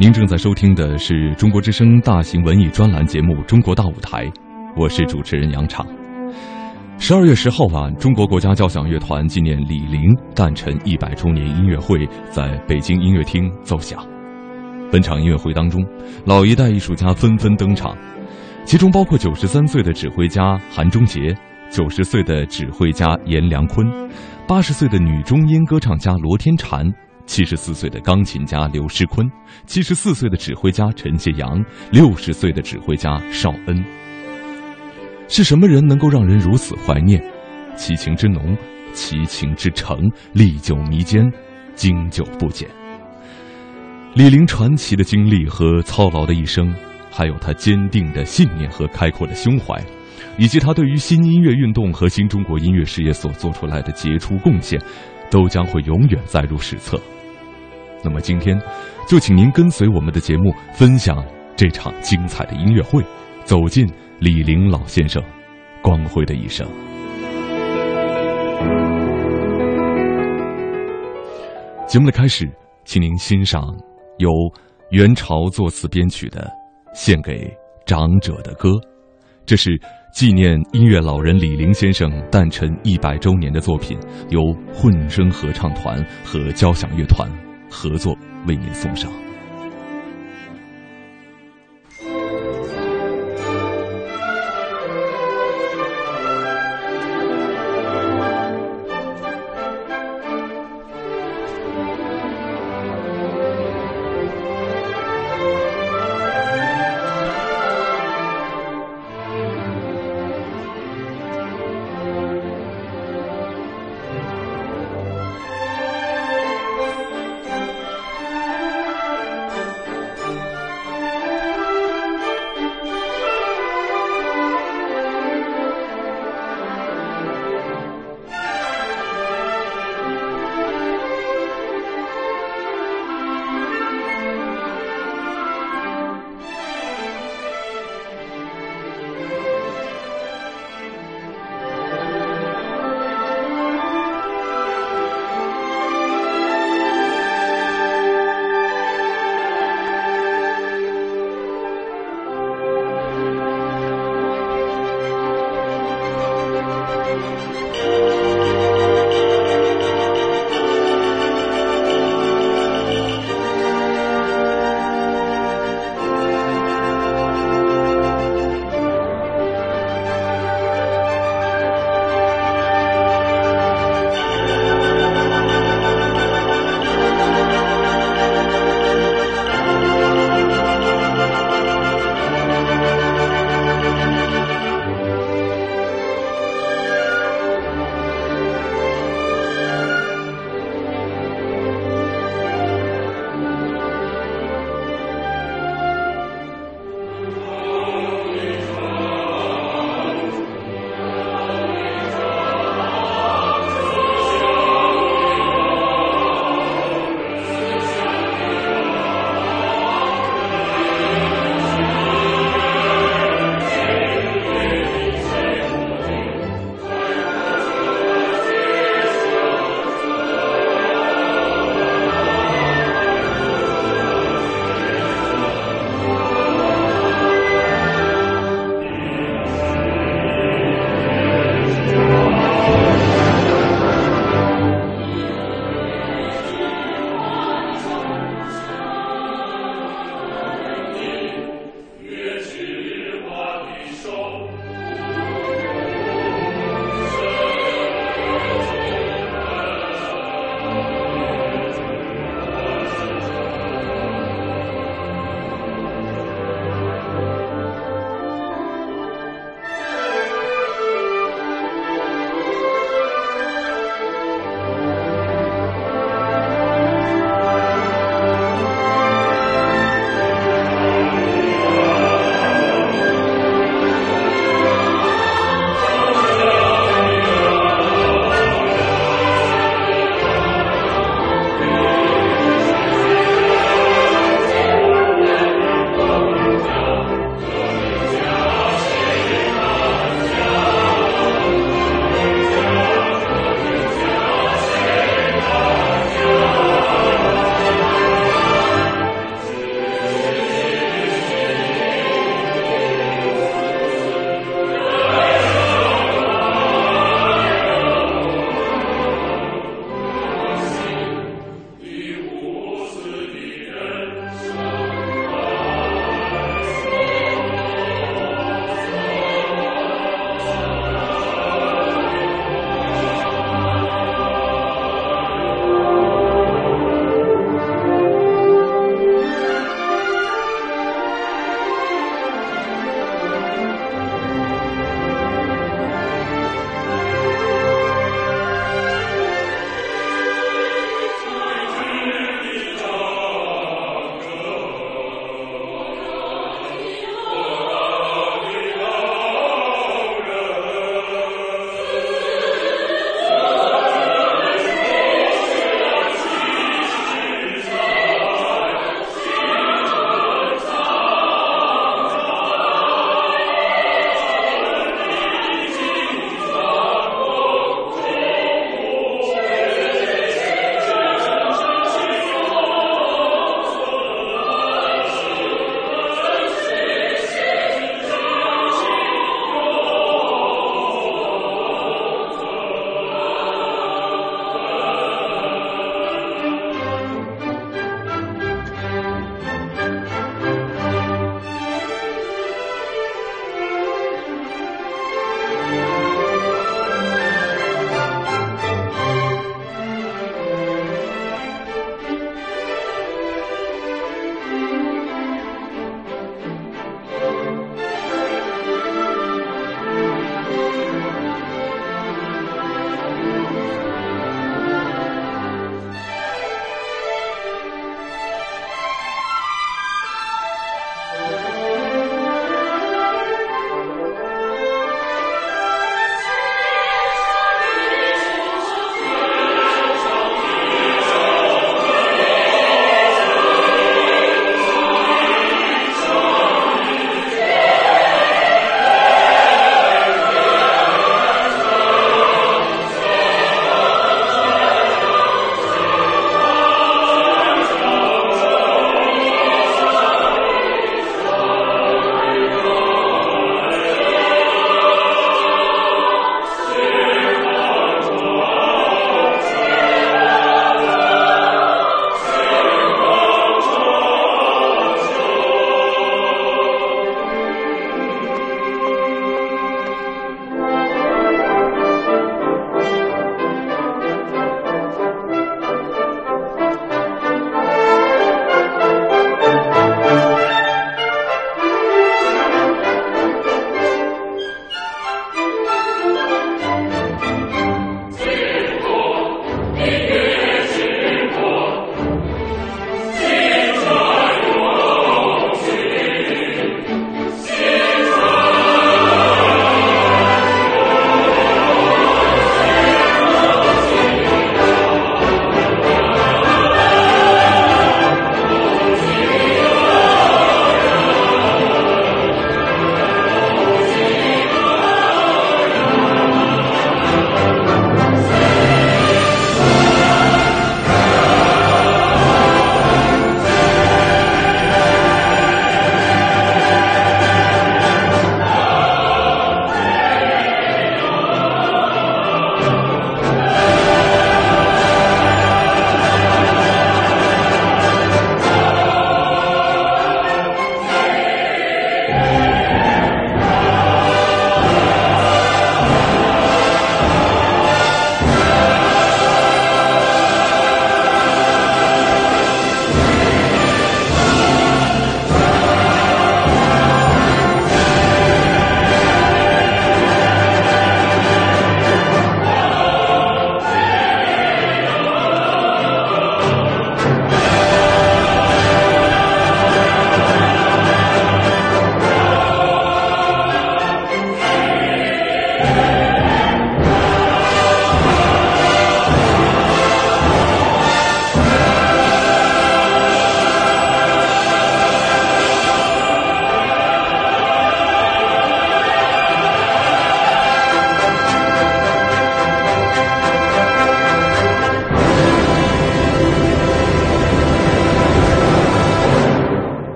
您正在收听的是中国之声大型文艺专栏节目《中国大舞台》，我是主持人杨畅。十二月十号晚，中国国家交响乐团纪念李陵诞辰一百周年音乐会在北京音乐厅奏响。本场音乐会当中，老一代艺术家纷纷登场，其中包括九十三岁的指挥家韩中杰、九十岁的指挥家阎良坤、八十岁的女中音歌唱家罗天婵。七十四岁的钢琴家刘诗昆，七十四岁的指挥家陈谢阳，六十岁的指挥家邵恩。是什么人能够让人如此怀念？其情之浓，其情之诚，历久弥坚，经久不减。李玲传奇的经历和操劳的一生，还有他坚定的信念和开阔的胸怀，以及他对于新音乐运动和新中国音乐事业所做出来的杰出贡献，都将会永远载入史册。那么今天，就请您跟随我们的节目，分享这场精彩的音乐会，走进李陵老先生光辉的一生。节目的开始，请您欣赏由元朝作词编曲的《献给长者的歌》，这是纪念音乐老人李陵先生诞辰一百周年的作品，由混声合唱团和交响乐团。合作为您送上。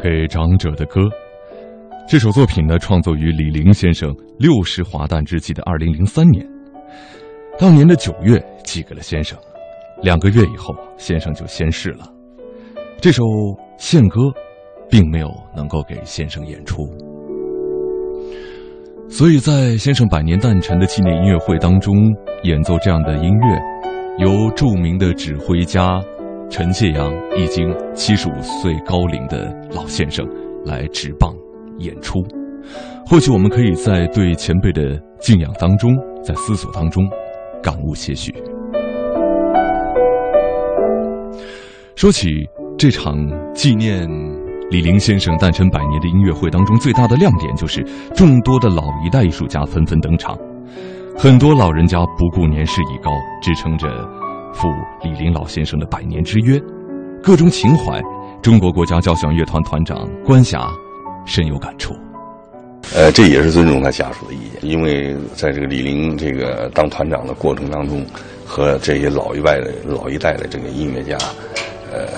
给长者的歌，这首作品呢，创作于李陵先生六十华诞之际的二零零三年。当年的九月寄给了先生，两个月以后，先生就仙逝了。这首献歌，并没有能够给先生演出，所以在先生百年诞辰的纪念音乐会当中演奏这样的音乐，由著名的指挥家。陈介阳已经七十五岁高龄的老先生来执棒演出，或许我们可以在对前辈的敬仰当中，在思索当中感悟些许。说起这场纪念李林先生诞辰百年的音乐会当中，最大的亮点就是众多的老一代艺术家纷纷登场，很多老人家不顾年事已高，支撑着。赴李林老先生的百年之约，各种情怀，中国国家交响乐团团长关霞深有感触。呃，这也是尊重他家属的意见，因为在这个李玲这个当团长的过程当中，和这些老一辈的老一代的这个音乐家，呃，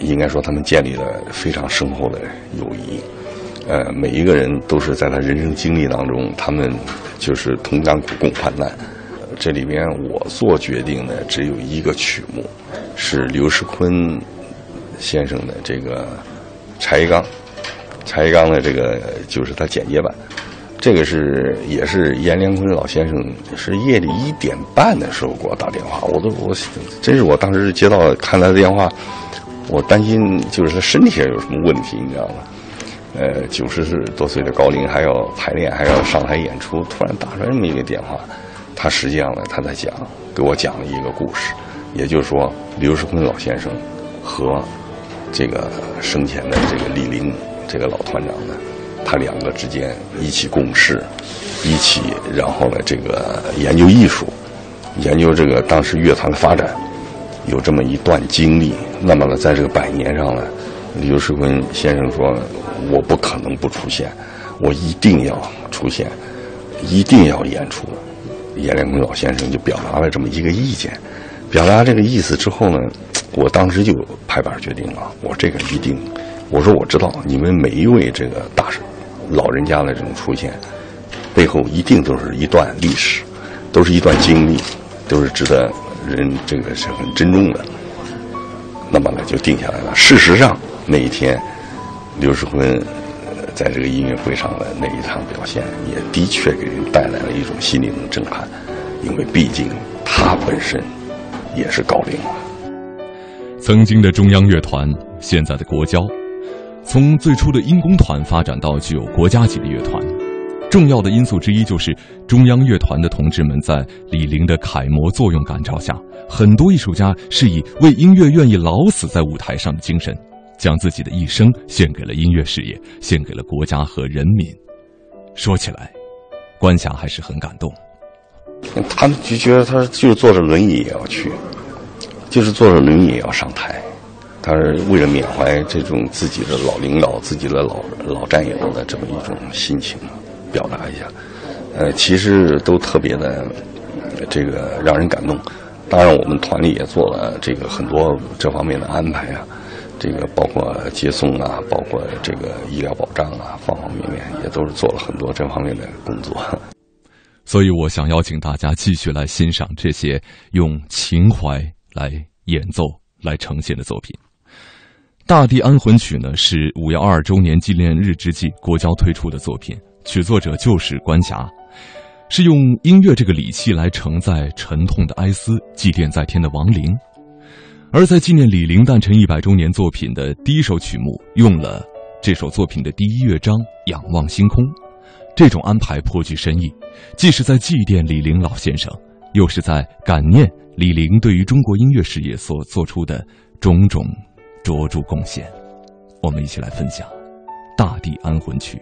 应该说他们建立了非常深厚的友谊。呃，每一个人都是在他人生经历当中，他们就是同甘苦共患难。这里边我做决定的只有一个曲目，是刘世坤先生的这个《柴一刚》，柴一刚的这个就是他简洁版。这个是也是阎连坤老先生是夜里一点半的时候给我打电话，我都我真是我当时接到看他的电话，我担心就是他身体上有什么问题，你知道吗？呃，九十多岁的高龄还要排练，还要上台演出，突然打出来这么一个电话。他实际上呢，他在讲，给我讲了一个故事，也就是说，刘世坤老先生和这个生前的这个李林这个老团长呢，他两个之间一起共事，一起，然后呢，这个研究艺术，研究这个当时乐团的发展，有这么一段经历。那么呢，在这个百年上呢，刘世坤先生说，我不可能不出现，我一定要出现，一定要演出。阎连坤老先生就表达了这么一个意见，表达这个意思之后呢，我当时就拍板决定了，我这个一定，我说我知道你们每一位这个大老人家的这种出现，背后一定都是一段历史，都是一段经历，都是值得人这个是很珍重的。那么呢，就定下来了。事实上，那一天，刘世坤。在这个音乐会上的那一场表现，也的确给人带来了一种心灵的震撼，因为毕竟他本身也是高龄了。曾经的中央乐团，现在的国交，从最初的音工团发展到具有国家级的乐团，重要的因素之一就是中央乐团的同志们在李玲的楷模作用感召下，很多艺术家是以为音乐愿意老死在舞台上的精神。将自己的一生献给了音乐事业，献给了国家和人民。说起来，关霞还是很感动。他们就觉得他就是坐着轮椅也要去，就是坐着轮椅也要上台。他是为了缅怀这种自己的老领导、自己的老老战友的这么一种心情，表达一下。呃，其实都特别的这个让人感动。当然，我们团里也做了这个很多这方面的安排啊。这个包括接送啊，包括这个医疗保障啊，方方面面也都是做了很多这方面的工作。所以我想邀请大家继续来欣赏这些用情怀来演奏、来呈现的作品。《大地安魂曲》呢是五幺二周年纪念日之际国交推出的作品，曲作者就是关霞，是用音乐这个礼器来承载沉痛的哀思，祭奠在天的亡灵。而在纪念李陵诞辰一百周年作品的第一首曲目，用了这首作品的第一乐章《仰望星空》，这种安排颇具深意，既是在祭奠李陵老先生，又是在感念李玲对于中国音乐事业所做出的种种卓著贡献。我们一起来分享《大地安魂曲》。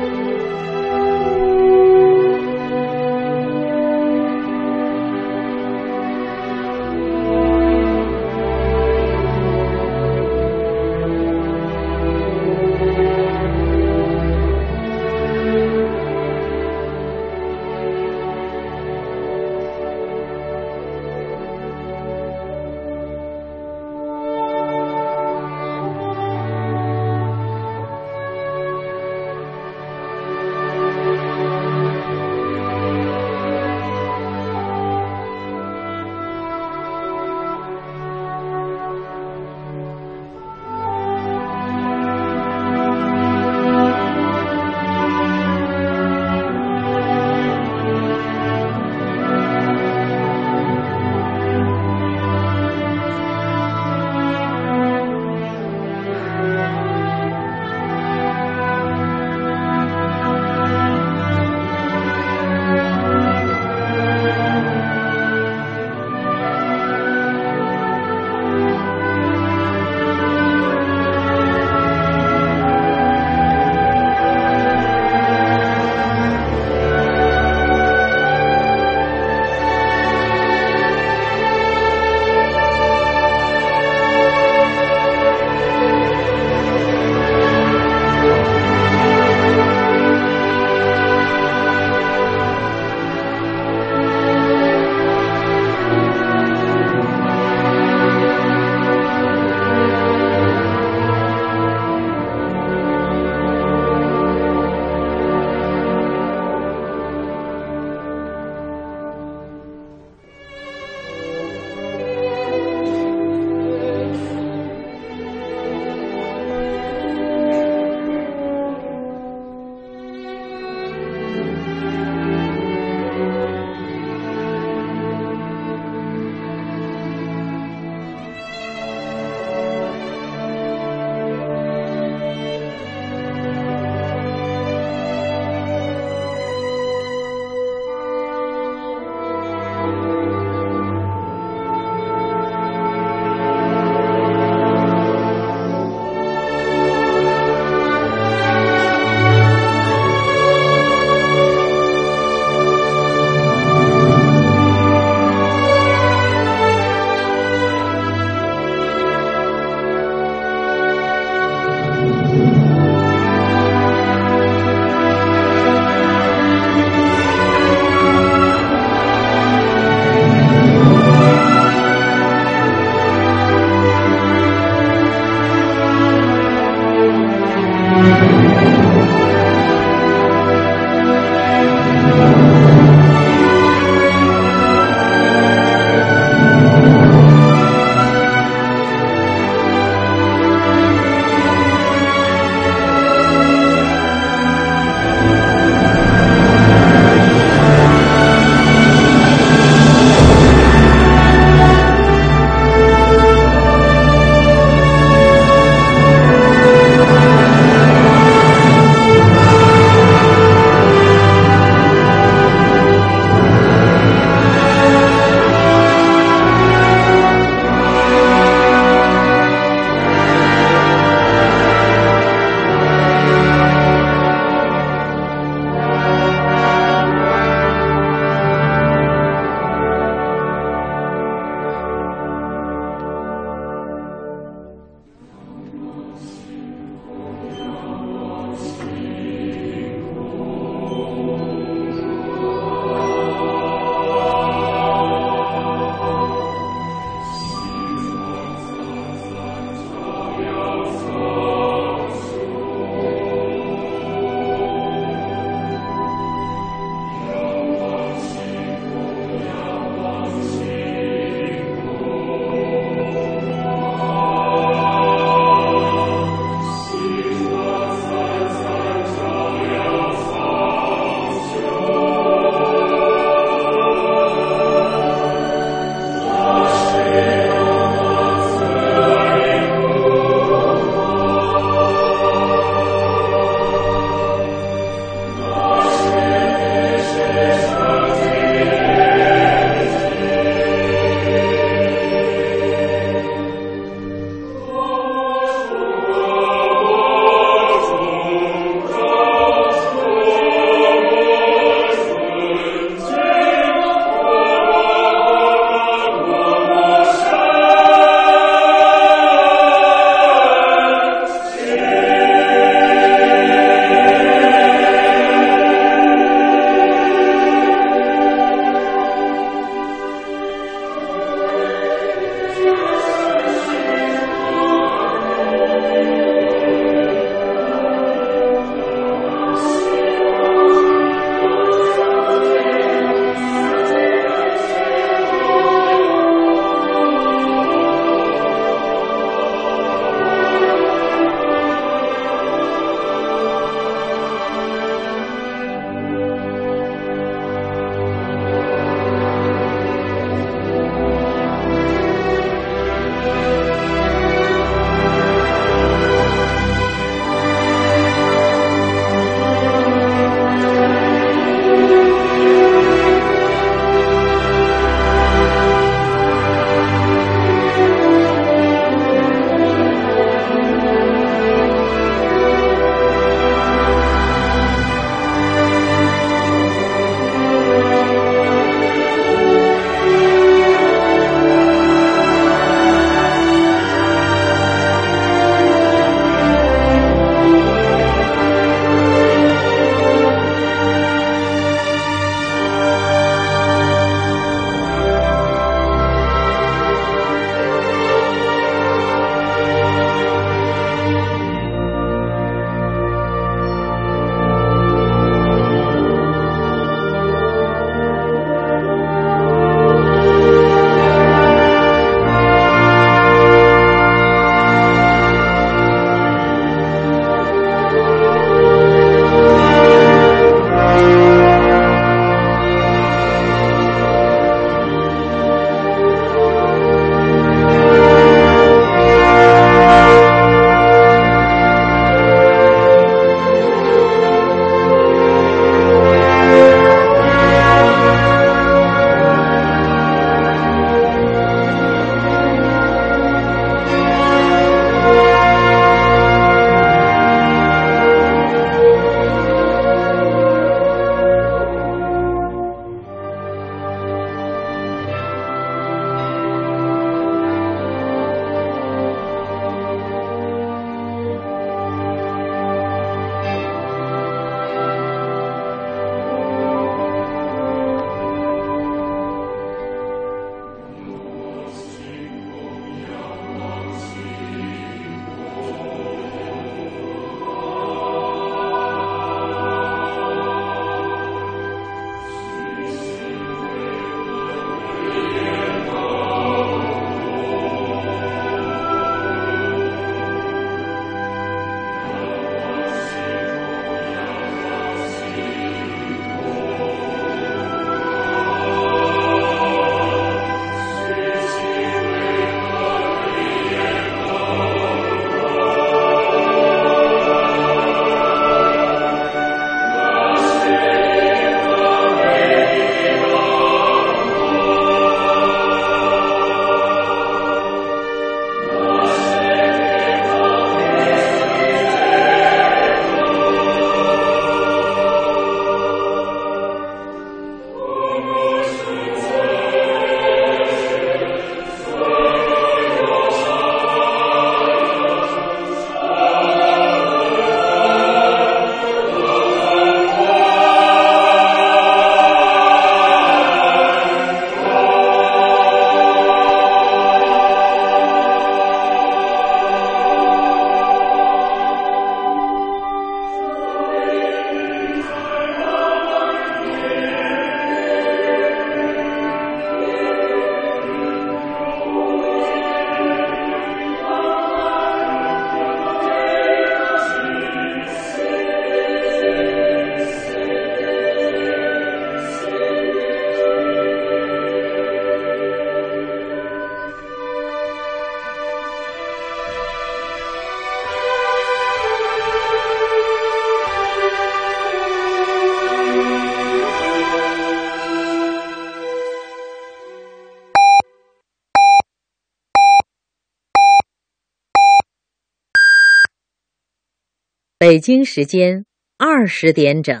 北京时间二十点整。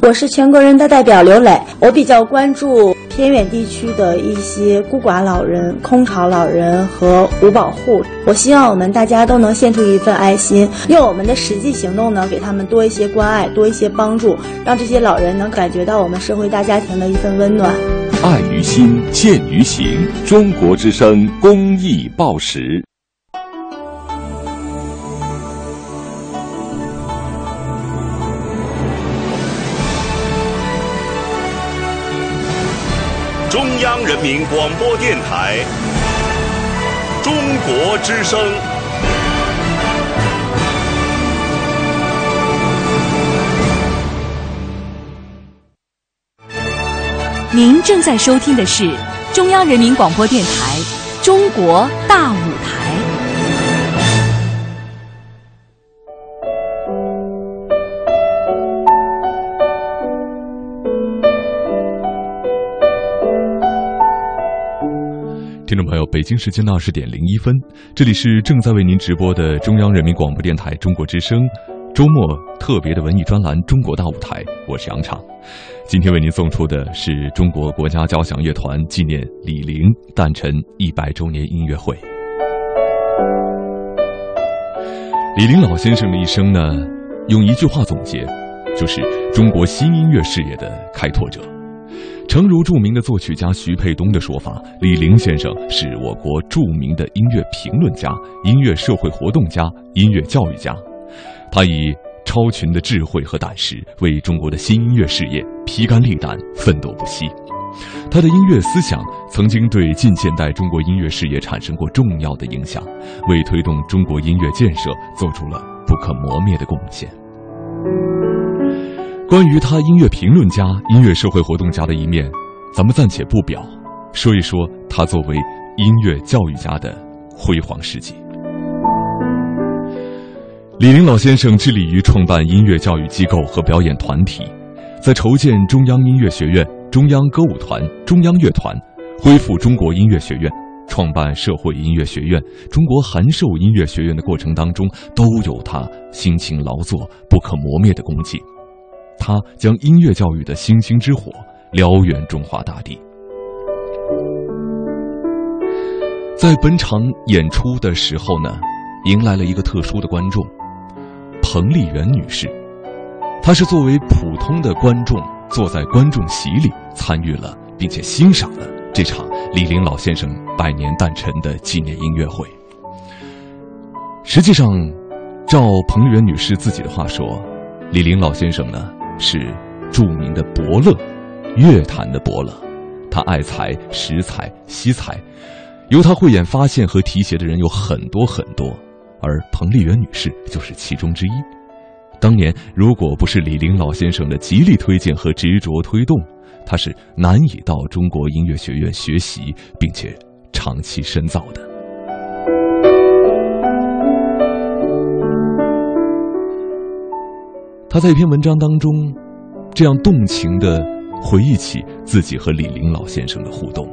我是全国人大代表刘磊，我比较关注偏远地区的一些孤寡老人、空巢老人和无保户。我希望我们大家都能献出一份爱心，用我们的实际行动呢，给他们多一些关爱，多一些帮助，让这些老人能感觉到我们社会大家庭的一份温暖。爱于心，见于行。中国之声公益报时。人民广播电台《中国之声》，您正在收听的是中央人民广播电台《中国大舞北京时间的二十点零一分，这里是正在为您直播的中央人民广播电台中国之声周末特别的文艺专栏《中国大舞台》，我是杨畅。今天为您送出的是中国国家交响乐团纪念李玲诞辰一百周年音乐会。李玲老先生的一生呢，用一句话总结，就是中国新音乐事业的开拓者。诚如著名的作曲家徐沛东的说法，李陵先生是我国著名的音乐评论家、音乐社会活动家、音乐教育家。他以超群的智慧和胆识，为中国的新音乐事业披肝沥胆、奋斗不息。他的音乐思想曾经对近现代中国音乐事业产生过重要的影响，为推动中国音乐建设做出了不可磨灭的贡献。关于他音乐评论家、音乐社会活动家的一面，咱们暂且不表，说一说他作为音乐教育家的辉煌事迹。李林老先生致力于创办音乐教育机构和表演团体，在筹建中央音乐学院、中央歌舞团、中央乐团，恢复中国音乐学院，创办社会音乐学院、中国函授音乐学院的过程当中，都有他辛勤劳作、不可磨灭的功绩。他将音乐教育的星星之火燎原中华大地。在本场演出的时候呢，迎来了一个特殊的观众——彭丽媛女士。她是作为普通的观众坐在观众席里参与了，并且欣赏了这场李林老先生百年诞辰的纪念音乐会。实际上，照彭丽媛女士自己的话说，李林老先生呢。是著名的伯乐，乐坛的伯乐。他爱才、识才、惜才，由他慧眼发现和提携的人有很多很多，而彭丽媛女士就是其中之一。当年如果不是李玲老先生的极力推荐和执着推动，他是难以到中国音乐学院学习并且长期深造的。他在一篇文章当中，这样动情地回忆起自己和李陵老先生的互动。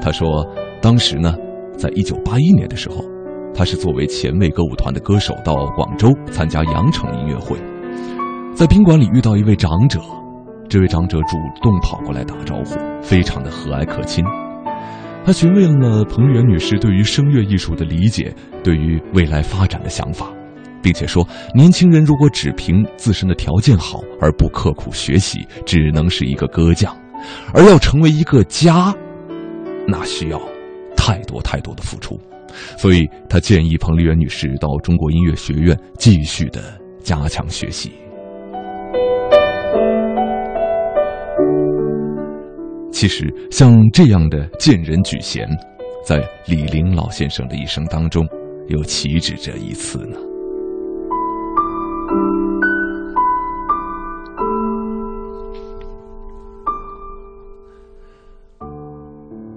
他说：“当时呢，在一九八一年的时候，他是作为前卫歌舞团的歌手到广州参加羊城音乐会，在宾馆里遇到一位长者，这位长者主动跑过来打招呼，非常的和蔼可亲。他询问了彭丽媛女士对于声乐艺术的理解，对于未来发展的想法。”并且说，年轻人如果只凭自身的条件好而不刻苦学习，只能是一个歌匠；而要成为一个家，那需要太多太多的付出。所以他建议彭丽媛女士到中国音乐学院继续的加强学习。其实，像这样的荐人举贤，在李陵老先生的一生当中，又岂止这一次呢？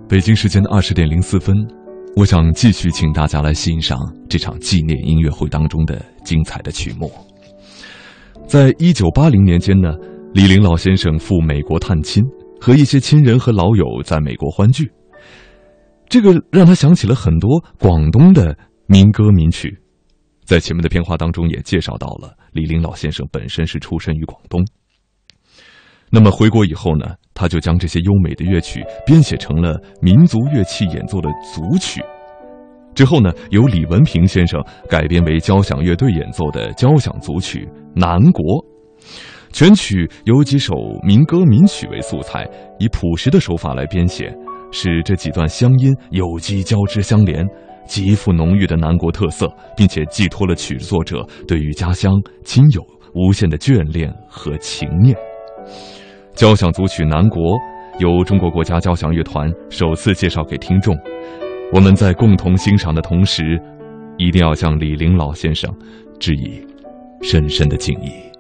北京时间的二十点零四分，我想继续请大家来欣赏这场纪念音乐会当中的精彩的曲目。在一九八零年间呢，李陵老先生赴美国探亲，和一些亲人和老友在美国欢聚，这个让他想起了很多广东的民歌民曲。在前面的片花当中也介绍到了，李陵老先生本身是出身于广东。那么回国以后呢，他就将这些优美的乐曲编写成了民族乐器演奏的组曲。之后呢，由李文平先生改编为交响乐队演奏的交响组曲《南国》。全曲由几首民歌民曲为素材，以朴实的手法来编写，使这几段乡音有机交织相连，极富浓郁的南国特色，并且寄托了曲作者对于家乡亲友无限的眷恋和情念。交响组曲《南国》由中国国家交响乐团首次介绍给听众，我们在共同欣赏的同时，一定要向李陵老先生致以深深的敬意。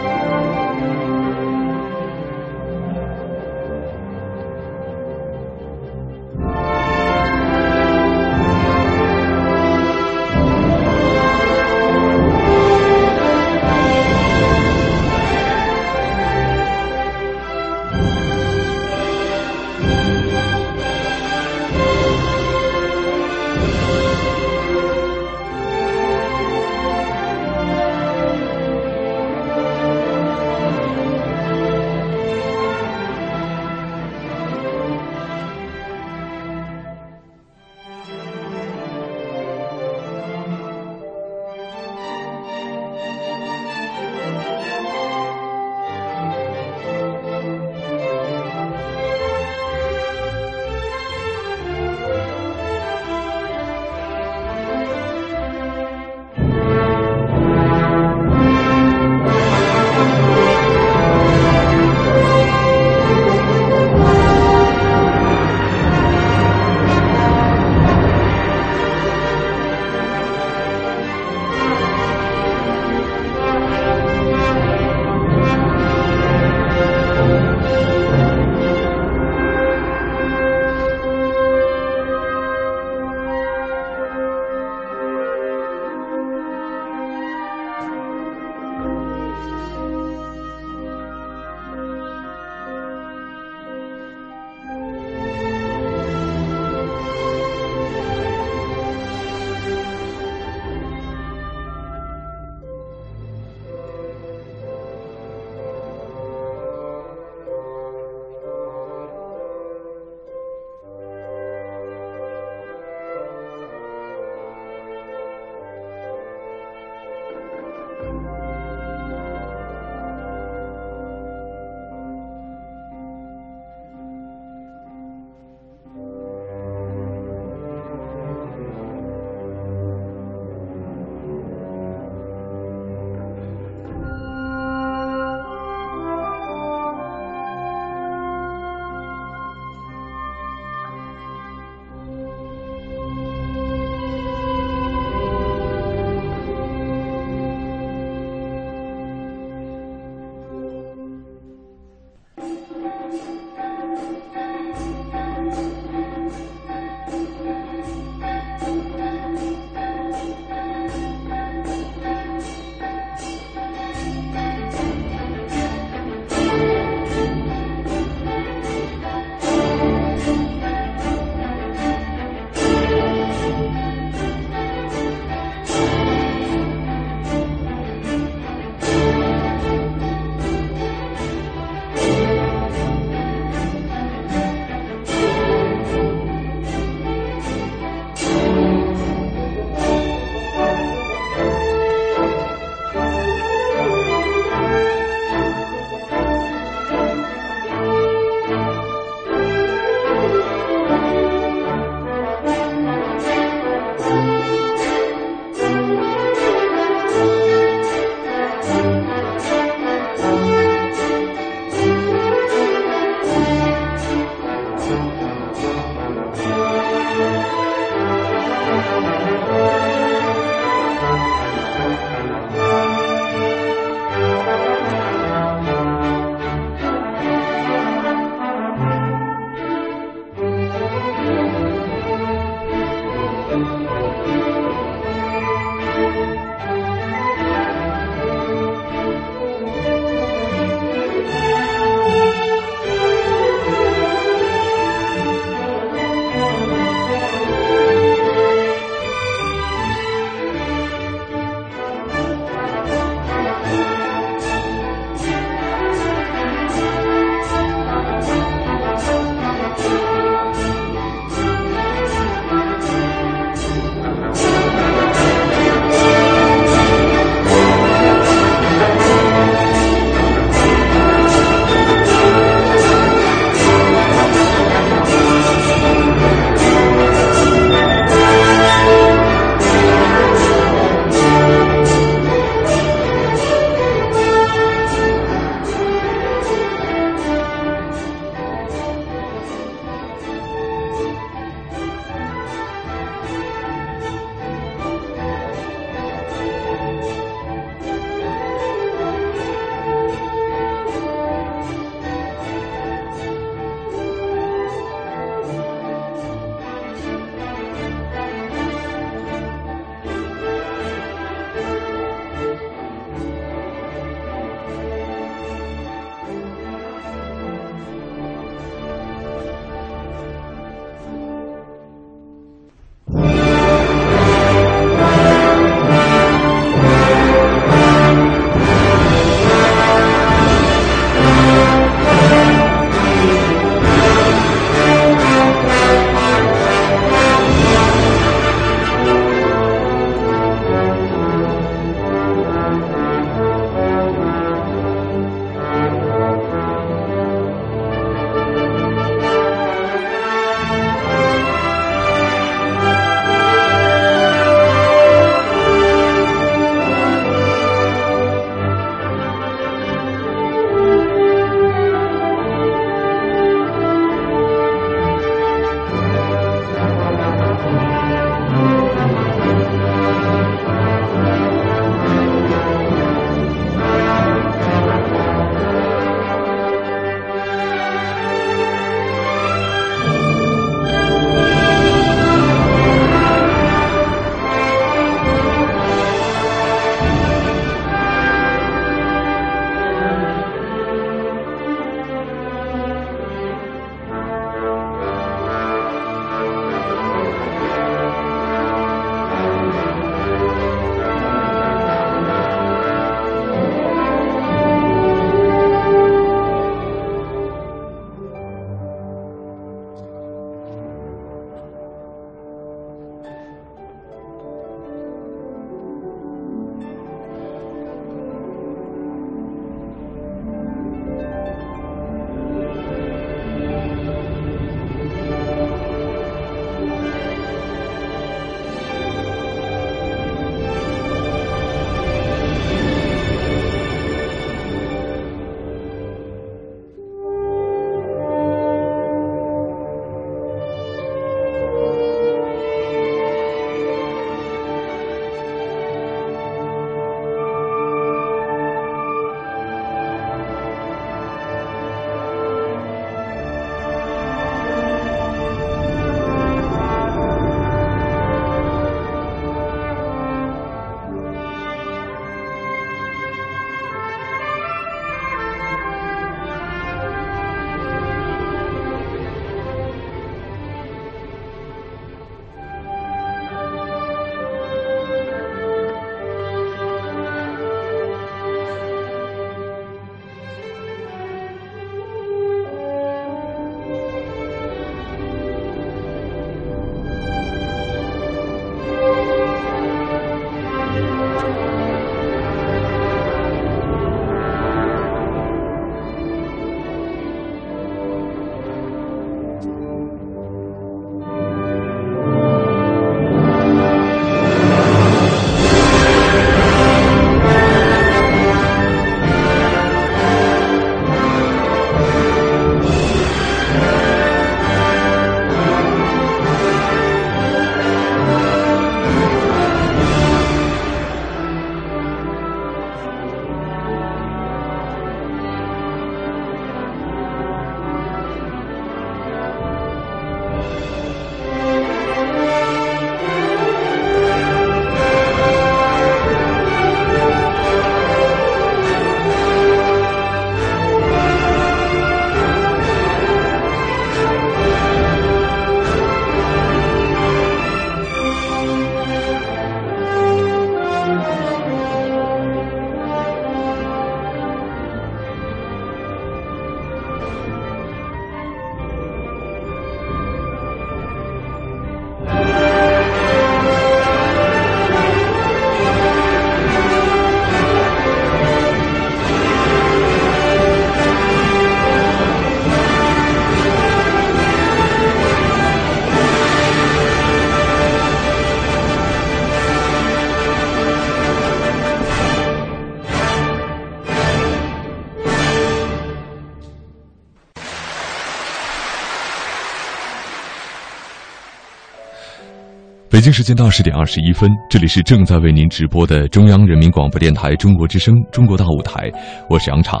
北京时间的二十点二十一分，这里是正在为您直播的中央人民广播电台中国之声《中国大舞台》，我是杨畅。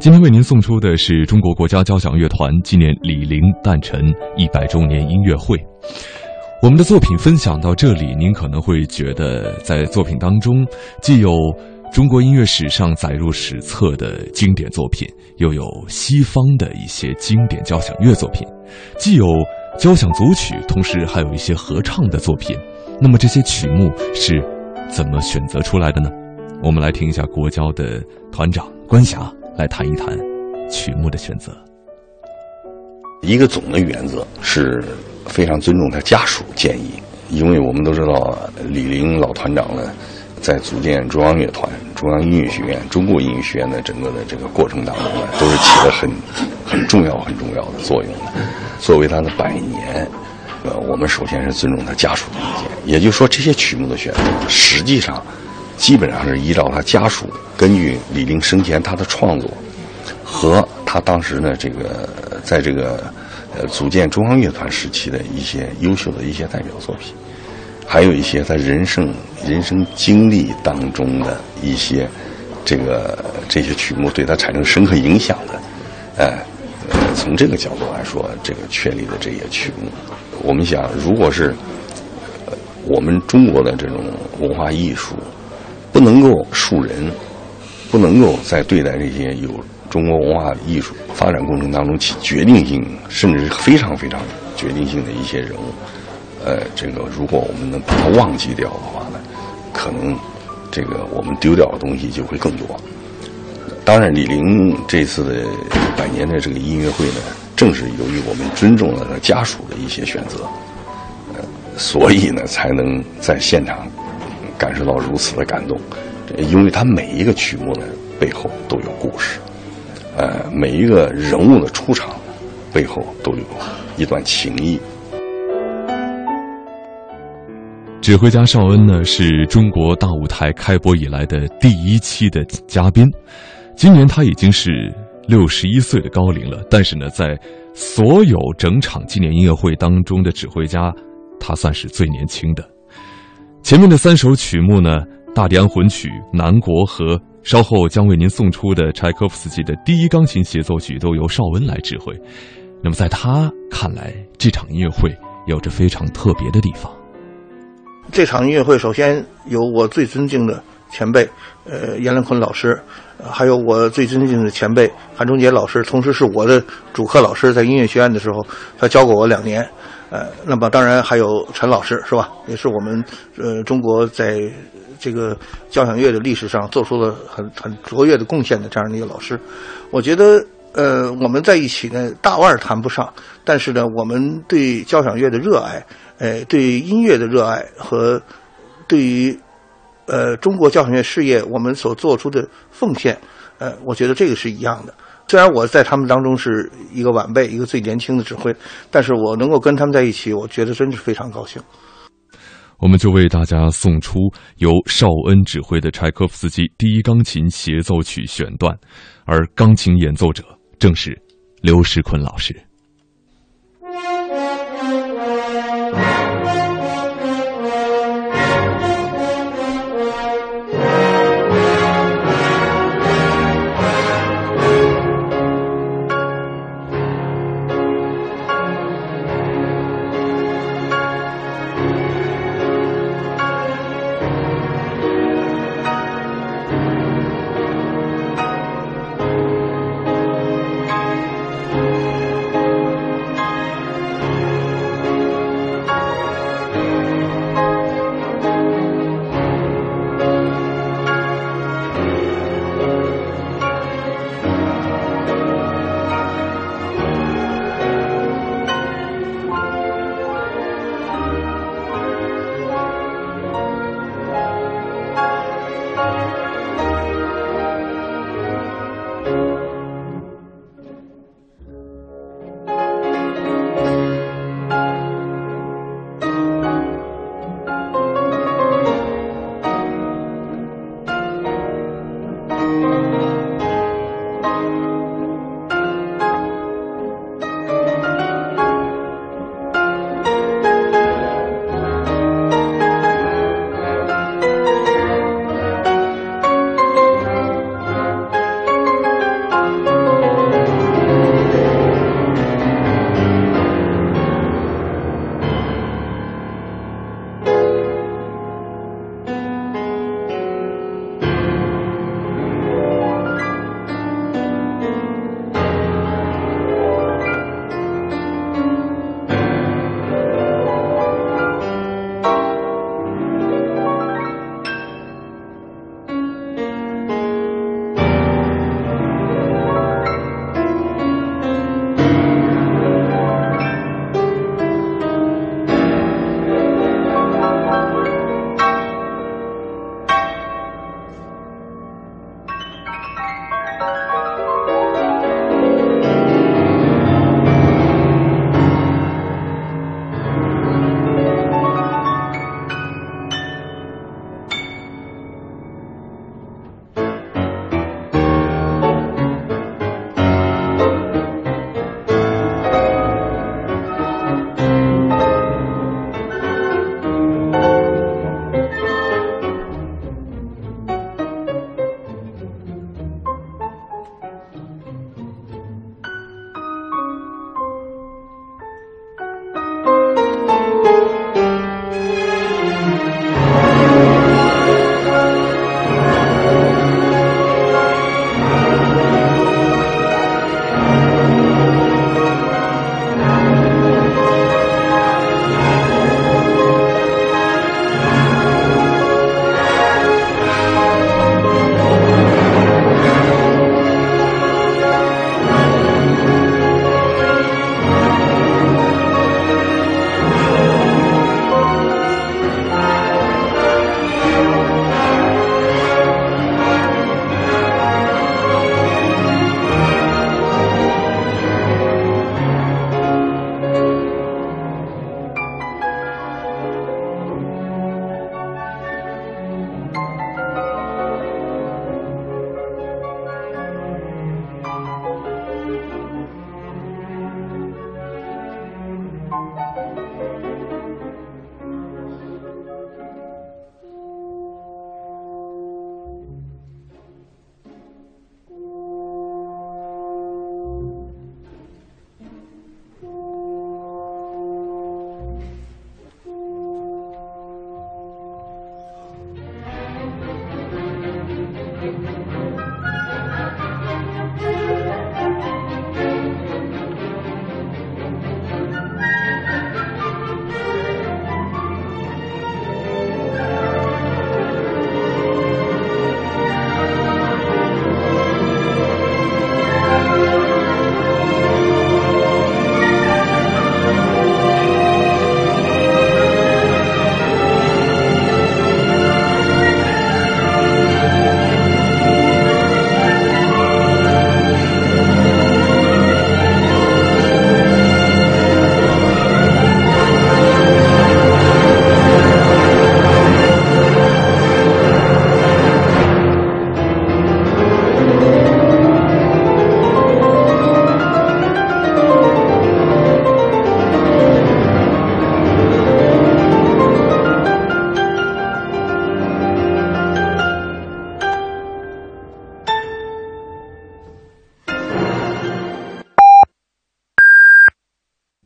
今天为您送出的是中国国家交响乐团纪念李陵诞辰一百周年音乐会。我们的作品分享到这里，您可能会觉得，在作品当中既有中国音乐史上载入史册的经典作品，又有西方的一些经典交响乐作品，既有。交响组曲，同时还有一些合唱的作品。那么这些曲目是怎么选择出来的呢？我们来听一下国交的团长关霞来谈一谈曲目的选择。一个总的原则是非常尊重他家属建议，因为我们都知道李陵老团长呢，在组建中央乐团、中央音乐学院、中国音乐学院的整个的这个过程当中呢，都是起了很很重要、很重要的作用的。作为他的百年，呃，我们首先是尊重他家属的意见。也就是说，这些曲目的选择，实际上基本上是依照他家属根据李玲生前他的创作和他当时呢这个在这个呃组建中央乐团时期的一些优秀的一些代表作品，还有一些他人生人生经历当中的一些这个这些曲目对他产生深刻影响的，哎。从这个角度来说，这个确立的这些曲目，我们想，如果是我们中国的这种文化艺术不能够树人，不能够在对待这些有中国文化艺术发展过程当中起决定性，甚至是非常非常决定性的一些人物，呃，这个如果我们能把它忘记掉的话呢，可能这个我们丢掉的东西就会更多。当然，李陵这次的百年的这个音乐会呢，正是由于我们尊重了家属的一些选择，呃，所以呢，才能在现场感受到如此的感动。因为他每一个曲目的背后都有故事，呃，每一个人物的出场背后都有一段情谊。指挥家邵恩呢，是中国大舞台开播以来的第一期的嘉宾。今年他已经是六十一岁的高龄了，但是呢，在所有整场纪念音乐会当中的指挥家，他算是最年轻的。前面的三首曲目呢，《大地安魂曲》《南国》和稍后将为您送出的柴可夫斯基的第一钢琴协奏曲，都由邵恩来指挥。那么在他看来，这场音乐会有着非常特别的地方。这场音乐会首先有我最尊敬的前辈，呃，阎连坤老师。还有我最尊敬的前辈韩忠杰老师，同时是我的主课老师，在音乐学院的时候，他教过我两年。呃，那么当然还有陈老师，是吧？也是我们呃中国在这个交响乐的历史上做出了很很卓越的贡献的这样的一个老师。我觉得，呃，我们在一起呢，大腕谈不上，但是呢，我们对交响乐的热爱，呃，对于音乐的热爱和对于。呃，中国交响乐事业，我们所做出的奉献，呃，我觉得这个是一样的。虽然我在他们当中是一个晚辈，一个最年轻的指挥，但是我能够跟他们在一起，我觉得真是非常高兴。我们就为大家送出由邵恩指挥的柴可夫斯基第一钢琴协奏曲选段，而钢琴演奏者正是刘世坤老师。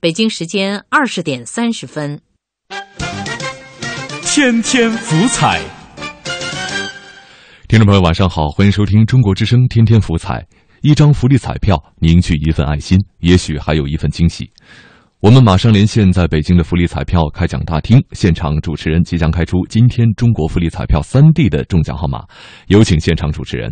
北京时间二十点三十分。天天福彩，听众朋友，晚上好，欢迎收听中国之声天天福彩。一张福利彩票凝聚一份爱心，也许还有一份惊喜。我们马上连线在北京的福利彩票开奖大厅，现场主持人即将开出今天中国福利彩票三 D 的中奖号码，有请现场主持人。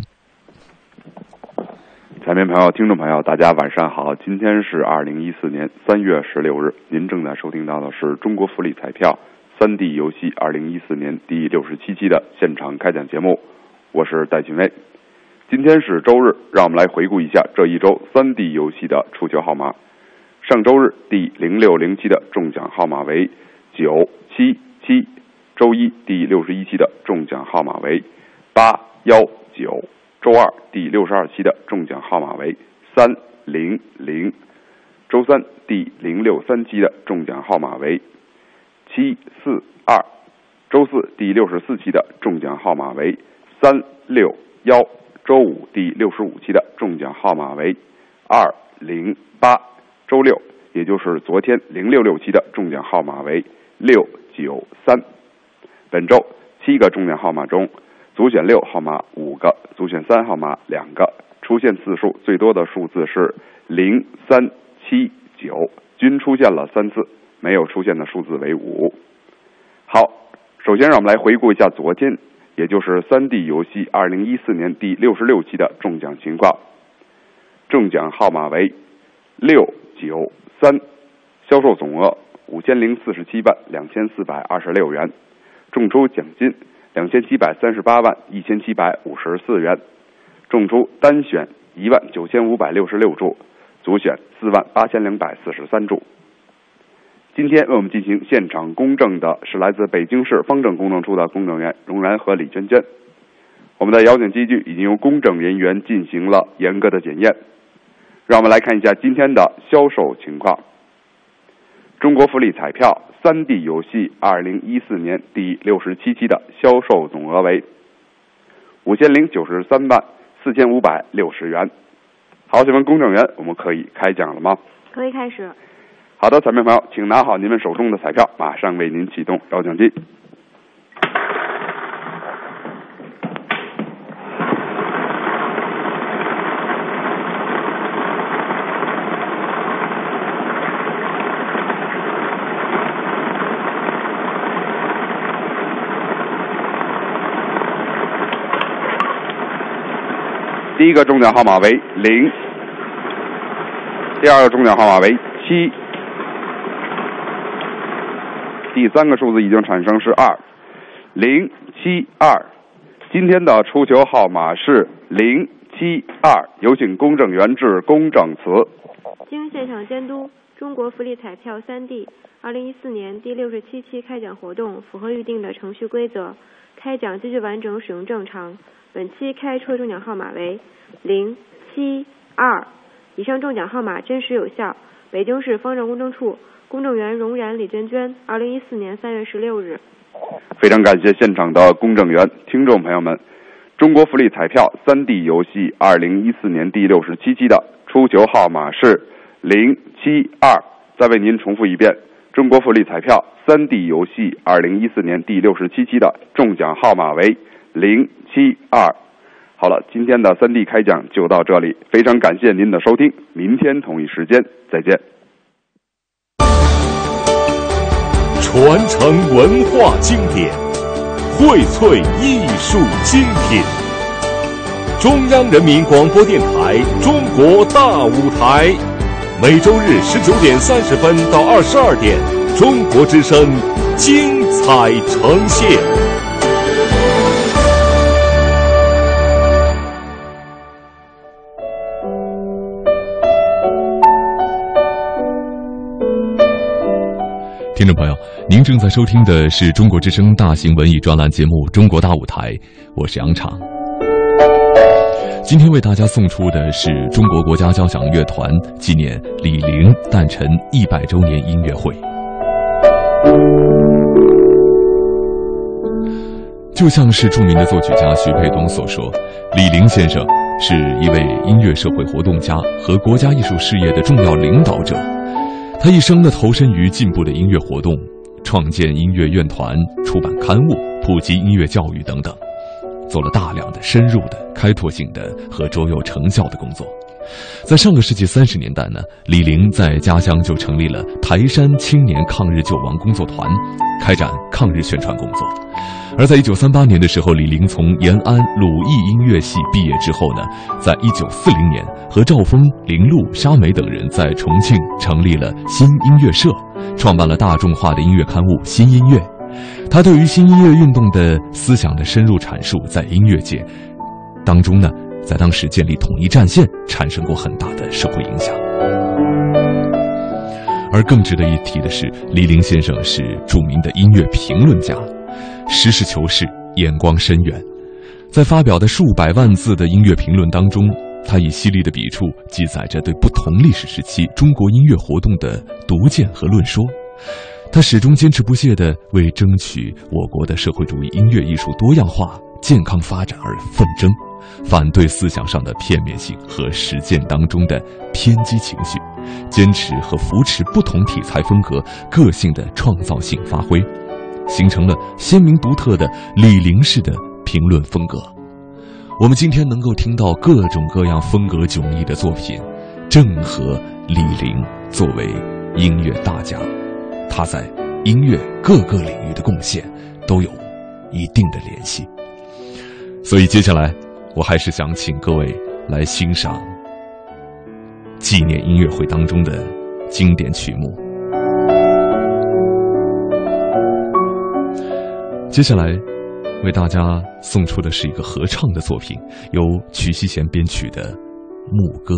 彩民朋友、听众朋友，大家晚上好！今天是二零一四年三月十六日，您正在收听到的是中国福利彩票三 D 游戏二零一四年第六十七期的现场开奖节目，我是戴锦威。今天是周日，让我们来回顾一下这一周三 D 游戏的出球号码。上周日第零六零期的中奖号码为九七七，周一第六十一期的中奖号码为八幺九。周二第六十二期的中奖号码为三零零，周三第零六三期的中奖号码为七四二，周四第六十四期的中奖号码为三六幺，周五第六十五期的中奖号码为二零八，周六也就是昨天零六六期的中奖号码为六九三。本周七个中奖号码中。组选六号码五个，组选三号码两个，出现次数最多的数字是零三七九，均出现了三次，没有出现的数字为五。好，首先让我们来回顾一下昨天，也就是三 D 游戏二零一四年第六十六期的中奖情况。中奖号码为六九三，销售总额五千零四十七万两千四百二十六元，中出奖金。两千七百三十八万一千七百五十四元，中出单选一万九千五百六十六注，组选四万八千两百四十三注。今天为我们进行现场公证的是来自北京市方正公证处的公证员荣然和李娟娟。我们的摇奖机具已经由公证人员进行了严格的检验。让我们来看一下今天的销售情况。中国福利彩票三 D 游戏二零一四年第六十七期的销售总额为五千零九十三万四千五百六十元。好，请问公证员，我们可以开奖了吗？可以开始。好的，彩票朋友，请拿好您们手中的彩票，马上为您启动摇奖机。第一个中奖号码为零，第二个中奖号码为七，第三个数字已经产生是二，零七二。今天的出球号码是零七二，有请公证员致公证词。经现场监督，中国福利彩票三 D 二零一四年第六十七期开奖活动符合预定的程序规则，开奖继续完整使用正常。本期开出的中奖号码为零七二，以上中奖号码真实有效。北京市方正公证处公证员荣然、李娟娟，二零一四年三月十六日。非常感谢现场的公证员，听众朋友们，中国福利彩票三 D 游戏二零一四年第六十七期的出球号码是零七二。再为您重复一遍，中国福利彩票三 D 游戏二零一四年第六十七期的中奖号码为。零七二，好了，今天的三 D 开讲就到这里，非常感谢您的收听，明天同一时间再见。传承文化经典，荟萃艺术精品，中央人民广播电台《中国大舞台》，每周日十九点三十分到二十二点，中国之声精彩呈现。听众朋友，您正在收听的是中国之声大型文艺专栏节目《中国大舞台》，我是杨畅。今天为大家送出的是中国国家交响乐团纪念李玲诞辰一百周年音乐会。就像是著名的作曲家徐沛东所说，李玲先生是一位音乐社会活动家和国家艺术事业的重要领导者。他一生呢投身于进步的音乐活动，创建音乐院团、出版刊物、普及音乐教育等等，做了大量的深入的、开拓性的和卓有成效的工作。在上个世纪三十年代呢，李玲在家乡就成立了台山青年抗日救亡工作团，开展抗日宣传工作。而在一九三八年的时候，李玲从延安鲁艺音乐系毕业之后呢，在一九四零年和赵峰、林路、沙梅等人在重庆成立了新音乐社，创办了大众化的音乐刊物《新音乐》。他对于新音乐运动的思想的深入阐述，在音乐界当中呢。在当时建立统一战线，产生过很大的社会影响。而更值得一提的是，李陵先生是著名的音乐评论家，实事求是，眼光深远。在发表的数百万字的音乐评论当中，他以犀利的笔触记载着对不同历史时期中国音乐活动的读见和论说。他始终坚持不懈地为争取我国的社会主义音乐艺术多样化、健康发展而奋争。反对思想上的片面性和实践当中的偏激情绪，坚持和扶持不同题材风格个性的创造性发挥，形成了鲜明独特的李陵式的评论风格。我们今天能够听到各种各样风格迥异的作品，正和李陵作为音乐大家，他在音乐各个领域的贡献都有一定的联系。所以接下来。我还是想请各位来欣赏纪念音乐会当中的经典曲目。接下来为大家送出的是一个合唱的作品，由曲希贤编曲的《牧歌》。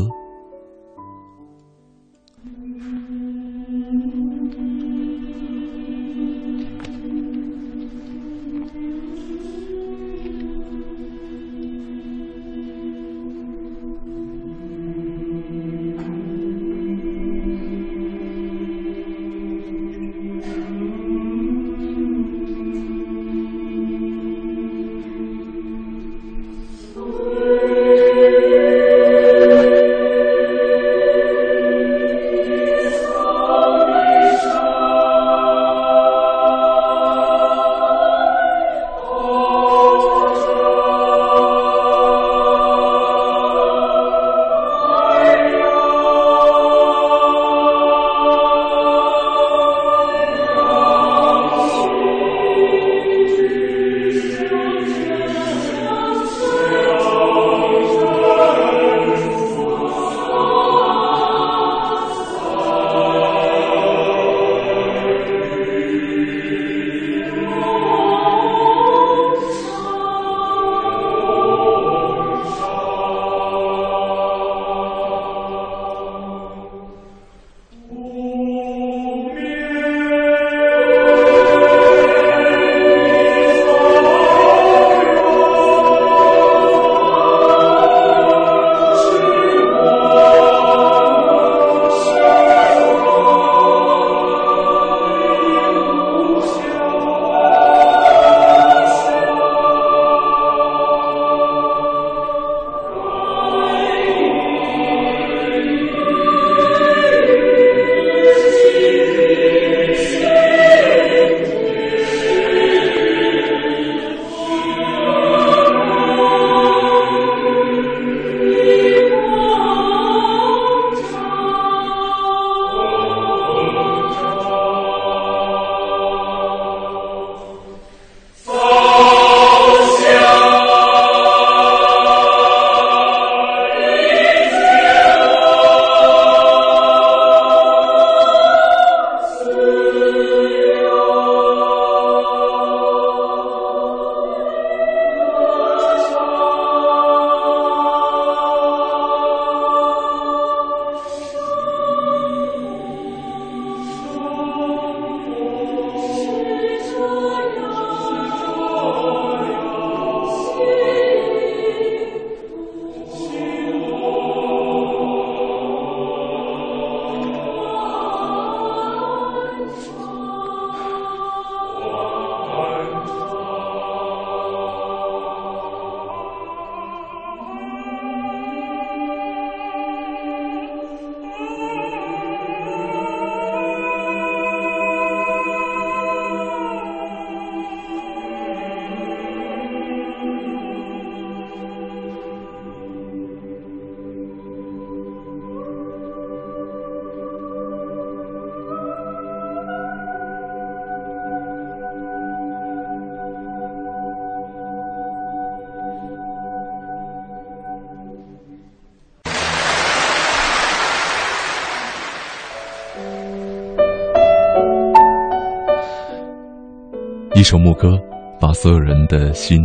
一首牧歌，把所有人的心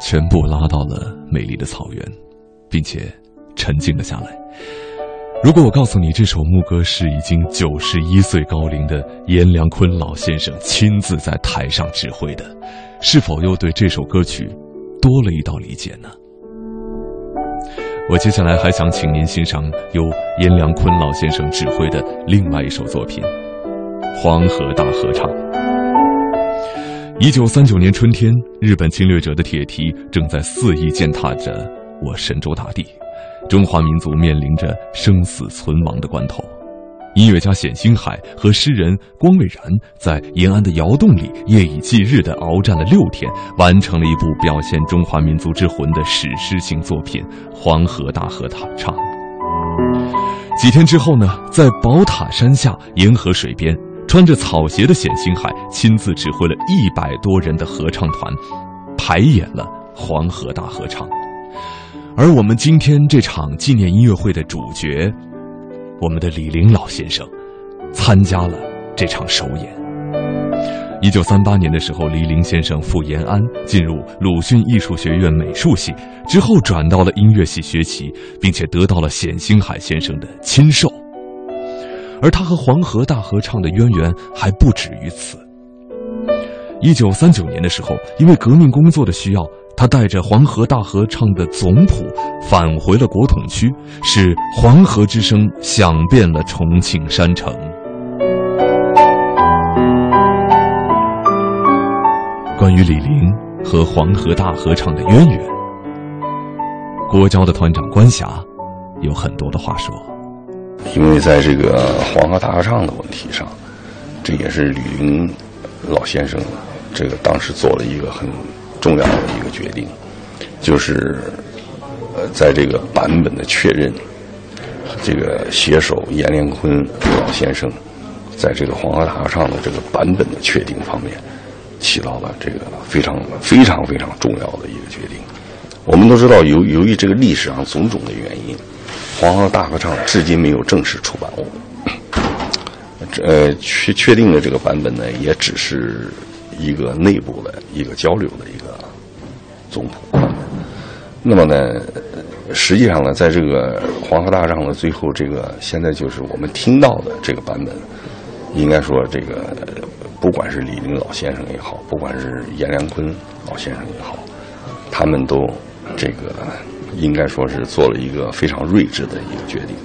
全部拉到了美丽的草原，并且沉静了下来。如果我告诉你这首牧歌是已经九十一岁高龄的阎良坤老先生亲自在台上指挥的，是否又对这首歌曲多了一道理解呢？我接下来还想请您欣赏由阎良坤老先生指挥的另外一首作品《黄河大合唱》。一九三九年春天，日本侵略者的铁蹄正在肆意践踏着我神州大地，中华民族面临着生死存亡的关头。音乐家冼星海和诗人光未然在延安的窑洞里夜以继日地鏖战了六天，完成了一部表现中华民族之魂的史诗性作品《黄河大合唱》。几天之后呢，在宝塔山下沿河水边，穿着草鞋的冼星海亲自指挥了一百多人的合唱团，排演了《黄河大合唱》。而我们今天这场纪念音乐会的主角。我们的李林老先生参加了这场首演。一九三八年的时候，李林先生赴延安，进入鲁迅艺术学院美术系，之后转到了音乐系学习，并且得到了冼星海先生的亲授。而他和黄河大合唱的渊源还不止于此。一九三九年的时候，因为革命工作的需要。他带着黄河大合唱的总谱返回了国统区，使黄河之声响遍了重庆山城。关于李林和黄河大合唱的渊源，国交的团长关霞有很多的话说。因为在这个黄河大合唱的问题上，这也是李陵老先生这个当时做了一个很。重要的一个决定，就是呃，在这个版本的确认，这个携手阎连坤老先生，在这个黄河大合唱的这个版本的确定方面，起到了这个非常非常非常重要的一个决定。我们都知道，由由于这个历史上种种的原因，黄河大合唱至今没有正式出版物。呃，确确定的这个版本呢，也只是一个内部的一个交流的一个。总谱。那么呢，实际上呢，在这个黄河大唱的最后，这个现在就是我们听到的这个版本，应该说这个不管是李林老先生也好，不管是阎良坤老先生也好，他们都这个应该说是做了一个非常睿智的一个决定，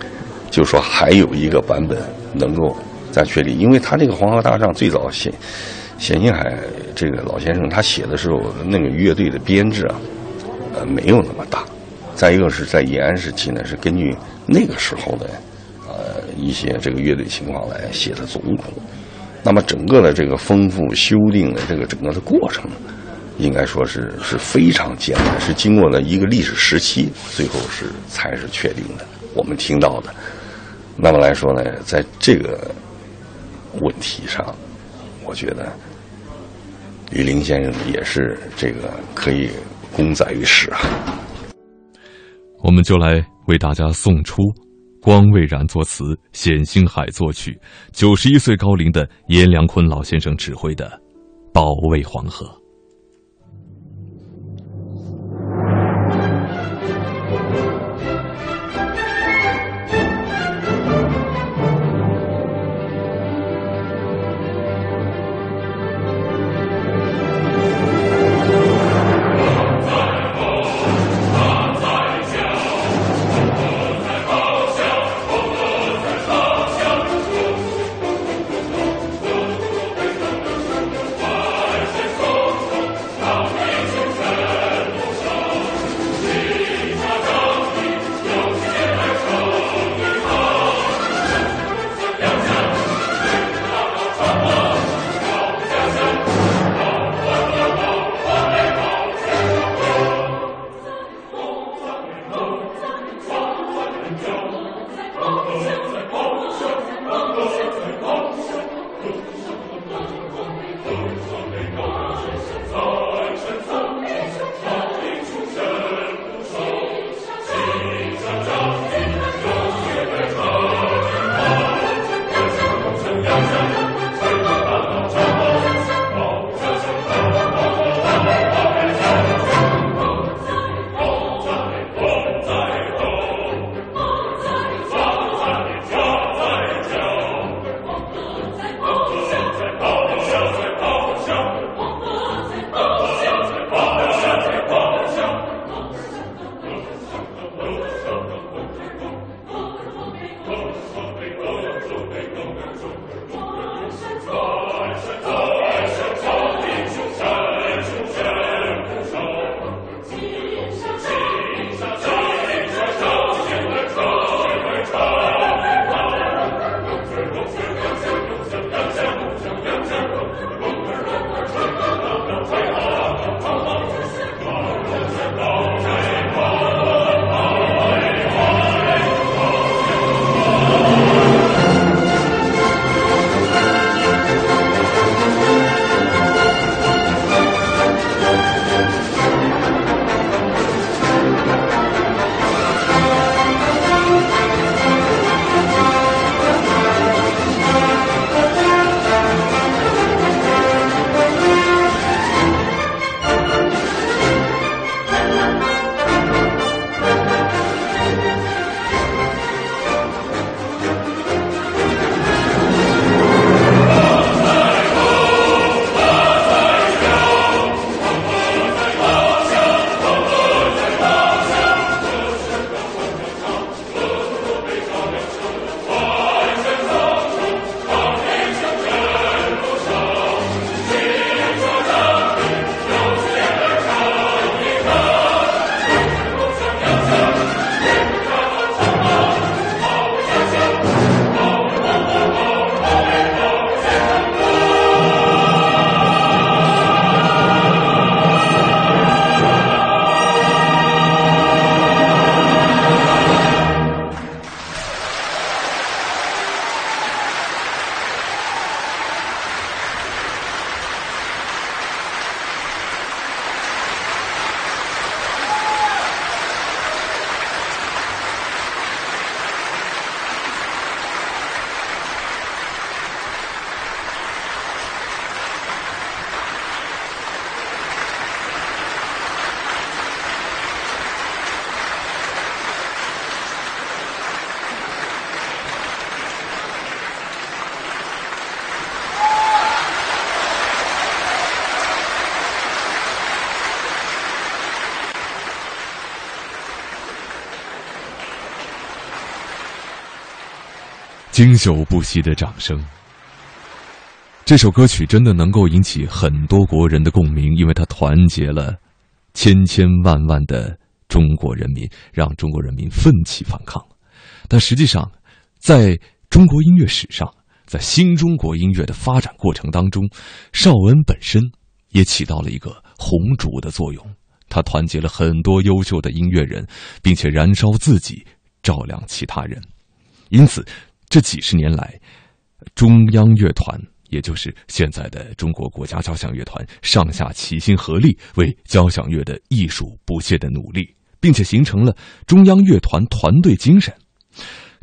就说还有一个版本能够再确立，因为他这个黄河大仗最早写。冼星海这个老先生，他写的时候那个乐队的编制啊，呃，没有那么大。再一个是在延安时期呢，是根据那个时候的呃一些这个乐队情况来写的总谱。那么整个的这个丰富修订的这个整个的过程，应该说是是非常艰难，是经过了一个历史时期，最后是才是确定的。我们听到的，那么来说呢，在这个问题上，我觉得。李陵先生也是这个可以功载于史啊。我们就来为大家送出光未然作词、冼星海作曲、九十一岁高龄的阎良坤老先生指挥的《保卫黄河》。经久不息的掌声。这首歌曲真的能够引起很多国人的共鸣，因为它团结了千千万万的中国人民，让中国人民奋起反抗。但实际上，在中国音乐史上，在新中国音乐的发展过程当中，邵恩本身也起到了一个红烛的作用。他团结了很多优秀的音乐人，并且燃烧自己，照亮其他人。因此，这几十年来，中央乐团，也就是现在的中国国家交响乐团，上下齐心合力，为交响乐的艺术不懈的努力，并且形成了中央乐团团队精神。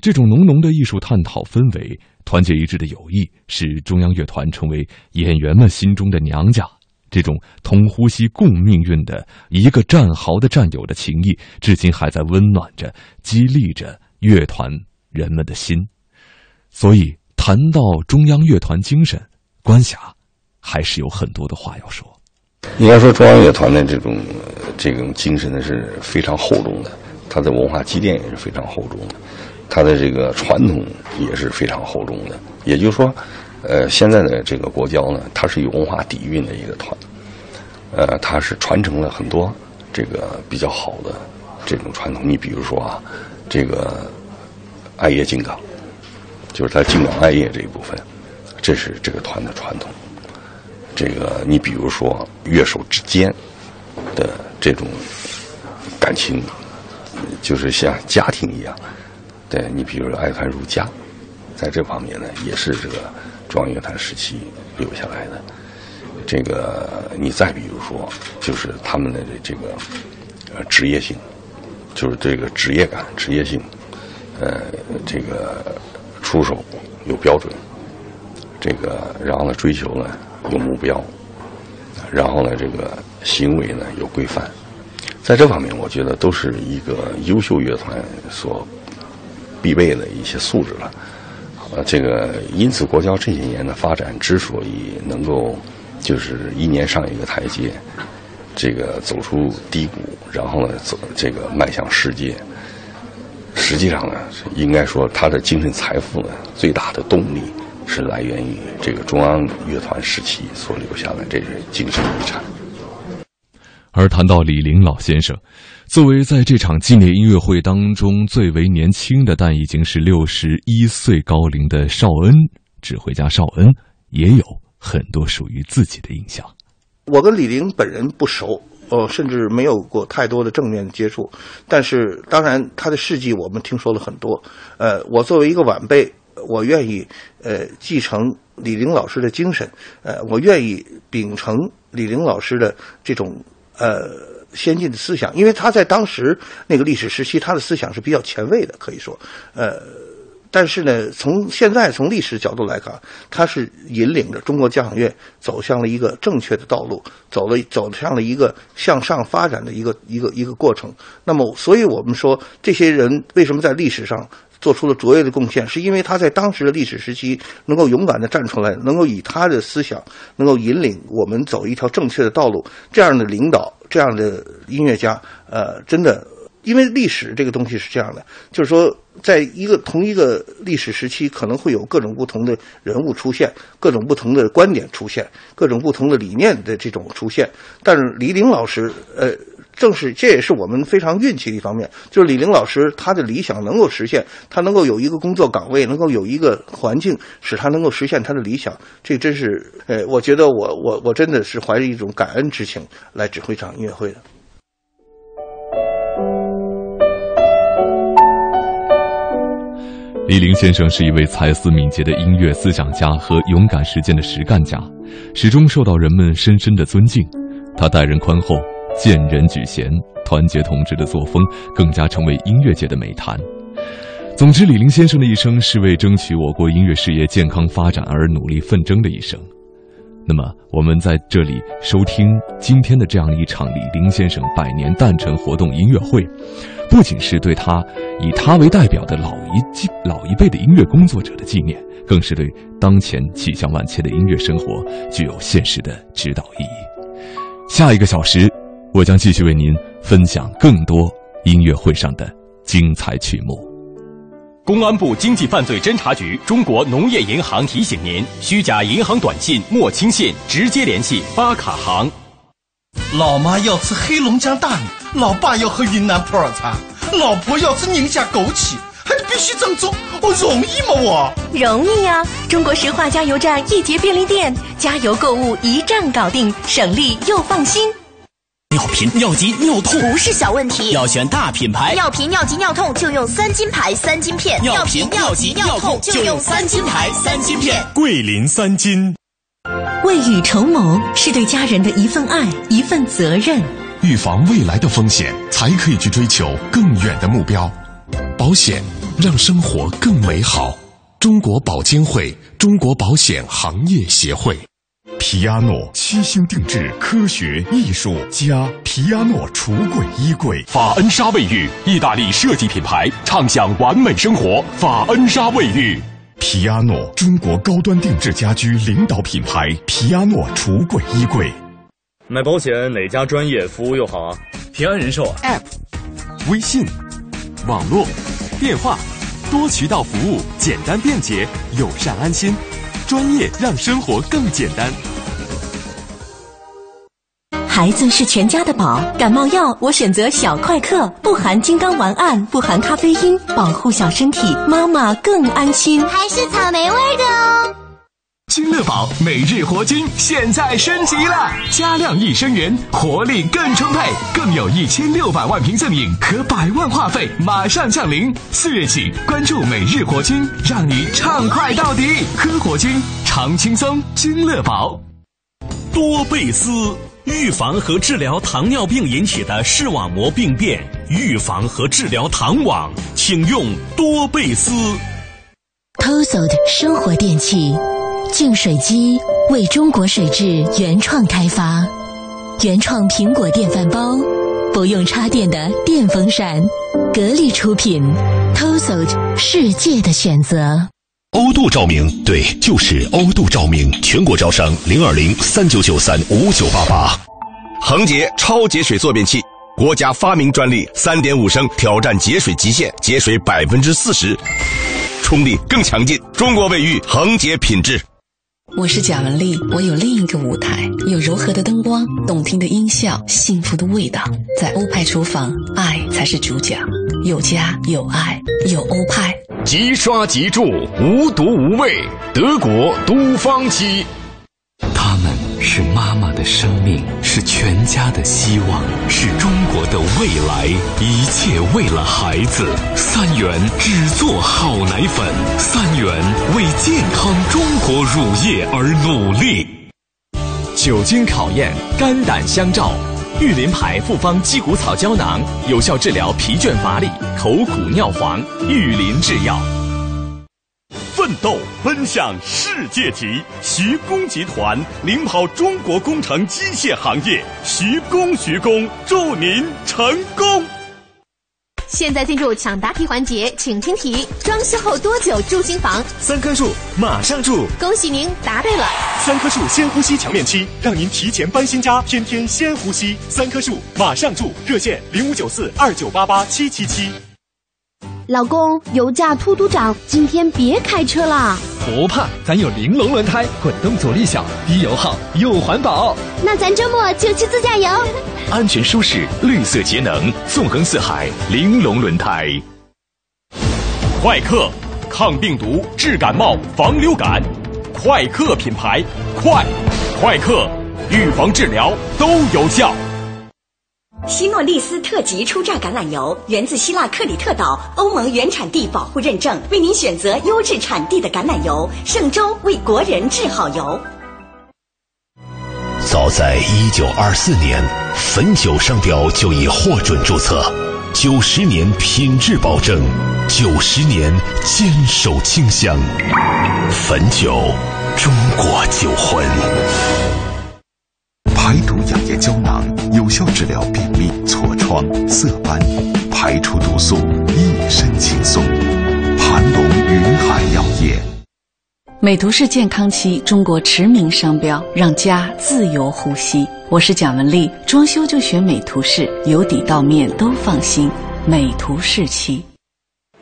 这种浓浓的艺术探讨氛围、团结一致的友谊，使中央乐团成为演员们心中的娘家。这种同呼吸共命运的一个战壕的战友的情谊，至今还在温暖着、激励着乐团人们的心。所以，谈到中央乐团精神，关霞还是有很多的话要说。应该说，中央乐团的这种这种精神呢是非常厚重的，它的文化积淀也是非常厚重的。它的这个传统也是非常厚重的，也就是说，呃，现在的这个国交呢，它是有文化底蕴的一个团，呃，它是传承了很多这个比较好的这种传统。你比如说啊，这个爱乐金刚，就是它金刚爱业这一部分，这是这个团的传统。这个你比如说乐手之间的这种感情，就是像家庭一样。对你，比如说爱团如家，在这方面呢，也是这个中央乐团时期留下来的。这个你再比如说，就是他们的这个职业性，就是这个职业感、职业性，呃，这个出手有标准，这个然后呢追求呢有目标，然后呢这个行为呢有规范，在这方面，我觉得都是一个优秀乐团所。必备的一些素质了，呃，这个因此国交这些年的发展之所以能够就是一年上一个台阶，这个走出低谷，然后呢走这个迈向世界，实际上呢应该说他的精神财富呢最大的动力是来源于这个中央乐团时期所留下的这些精神遗产。而谈到李陵老先生。作为在这场纪念音乐会当中最为年轻的，但已经是六十一岁高龄的邵恩指挥家邵恩，也有很多属于自己的印象。我跟李玲本人不熟，呃，甚至没有过太多的正面接触，但是当然他的事迹我们听说了很多。呃，我作为一个晚辈，我愿意呃继承李玲老师的精神，呃，我愿意秉承李玲老师的这种呃。先进的思想，因为他在当时那个历史时期，他的思想是比较前卫的，可以说，呃，但是呢，从现在从历史角度来看，他是引领着中国交响乐走向了一个正确的道路，走了走向了一个向上发展的一个一个一个过程。那么，所以我们说，这些人为什么在历史上？做出了卓越的贡献，是因为他在当时的历史时期能够勇敢地站出来，能够以他的思想能够引领我们走一条正确的道路。这样的领导，这样的音乐家，呃，真的，因为历史这个东西是这样的，就是说，在一个同一个历史时期，可能会有各种不同的人物出现，各种不同的观点出现，各种不同的理念的这种出现。但是李玲老师，呃。正是，这也是我们非常运气的一方面，就是李玲老师他的理想能够实现，他能够有一个工作岗位，能够有一个环境，使他能够实现他的理想。这真是，呃，我觉得我我我真的是怀着一种感恩之情来指挥这场音乐会的。李林先生是一位才思敏捷的音乐思想家和勇敢实践的实干家，始终受到人们深深的尊敬。他待人宽厚。见人举贤，团结同志的作风更加成为音乐界的美谈。总之，李林先生的一生是为争取我国音乐事业健康发展而努力奋争的一生。那么，我们在这里收听今天的这样一场李林先生百年诞辰活动音乐会，不仅是对他以他为代表的老一季老一辈的音乐工作者的纪念，更是对当前气象万千的音乐生活具有现实的指导意义。下一个小时。我将继续为您分享更多音乐会上的精彩曲目。公安部经济犯罪侦查局、中国农业银行提醒您：虚假银行短信莫轻信，直接联系发卡行。老妈要吃黑龙江大米，老爸要喝云南普洱茶，老婆要吃宁夏枸杞，还得必须正宗。我容易吗？我容易呀！中国石化加油站、易捷便利店，加油购物一站搞定，省力又放心。尿频、尿急、尿痛不是小问题，要选大品牌。尿频、尿急、尿痛就用三金牌三金片。尿频、尿急、尿痛就用三金牌三金片。桂林三金。未雨绸缪是对家人的一份爱，一份责任。预防未来的风险，才可以去追求更远的目标。保险让生活更美好。中国保监会，中国保险行业协会。皮亚诺七星定制，科学艺术家皮亚诺橱柜衣柜。法恩莎卫浴，意大利设计品牌，畅享完美生活。法恩莎卫浴，皮亚诺中国高端定制家居领导品牌。皮亚诺橱柜衣柜。买保险哪家专业服务又好啊？平安人寿 App、微信、网络、电话，多渠道服务，简单便捷，友善安心。专业让生活更简单。孩子是全家的宝，感冒药我选择小快克，不含金刚烷胺，不含咖啡因，保护小身体，妈妈更安心。还是草莓味的哦。金乐宝每日活菌现在升级了，加量益生元，活力更充沛，更有一千六百万瓶赠饮和百万话费马上降临。四月起，关注每日活菌，让你畅快到底，喝活菌常轻松。金乐宝，多贝斯预防和治疗糖尿病引起的视网膜病变，预防和治疗糖网，请用多贝斯。TOSOD 生活电器。净水机为中国水质原创开发，原创苹果电饭煲，不用插电的电风扇，格力出品，TOSOD 世界的选择。欧度照明，对，就是欧度照明，全国招商零二零三九九三五九八八。恒洁超节水坐便器，国家发明专利，三点五升挑战节水极限，节水百分之四十，冲力更强劲。中国卫浴恒洁品质。我是贾文丽，我有另一个舞台，有柔和的灯光、动听的音效、幸福的味道。在欧派厨房，爱才是主角，有家有爱有欧派。即刷即住，无毒无味，德国都芳漆。他们是妈妈的生命，全家的希望，是中国的未来，一切为了孩子。三元只做好奶粉，三元为健康中国乳业而努力。久经考验，肝胆相照。玉林牌复方鸡骨草胶囊，有效治疗疲倦乏力、口苦尿黄。玉林制药。奋斗奔向世界级，徐工集团领跑中国工程机械行业，徐工徐工，祝您成功！现在进入抢答题环节，请听题：装修后多久住新房？三棵树，马上住！恭喜您答对了。三棵树先呼吸墙面漆，让您提前搬新家，天天先呼吸。三棵树，马上住！热线零五九四二九八八七七七。老公，油价突突涨，今天别开车啦。不怕，咱有玲珑轮胎，滚动阻力小，低油耗又环保。那咱周末就去自驾游。安全舒适，绿色节能，纵横四海，玲珑轮胎。快克，抗病毒、治感冒、防流感，快克品牌，快，快克，预防治疗都有效。希诺丽斯特级初榨橄榄油源自希腊克里特岛，欧盟原产地保护认证，为您选择优质产地的橄榄油。圣州为国人制好油。早在一九二四年，汾酒商标就已获准注册，九十年品质保证，九十年坚守清香。汾酒，中国酒魂。排毒养颜胶囊有效治疗便秘、痤疮、色斑，排出毒素，一身轻松。盘龙云海药业。美图仕健康漆，中国驰名商标，让家自由呼吸。我是蒋雯丽，装修就选美图仕，由底到面都放心。美图仕漆。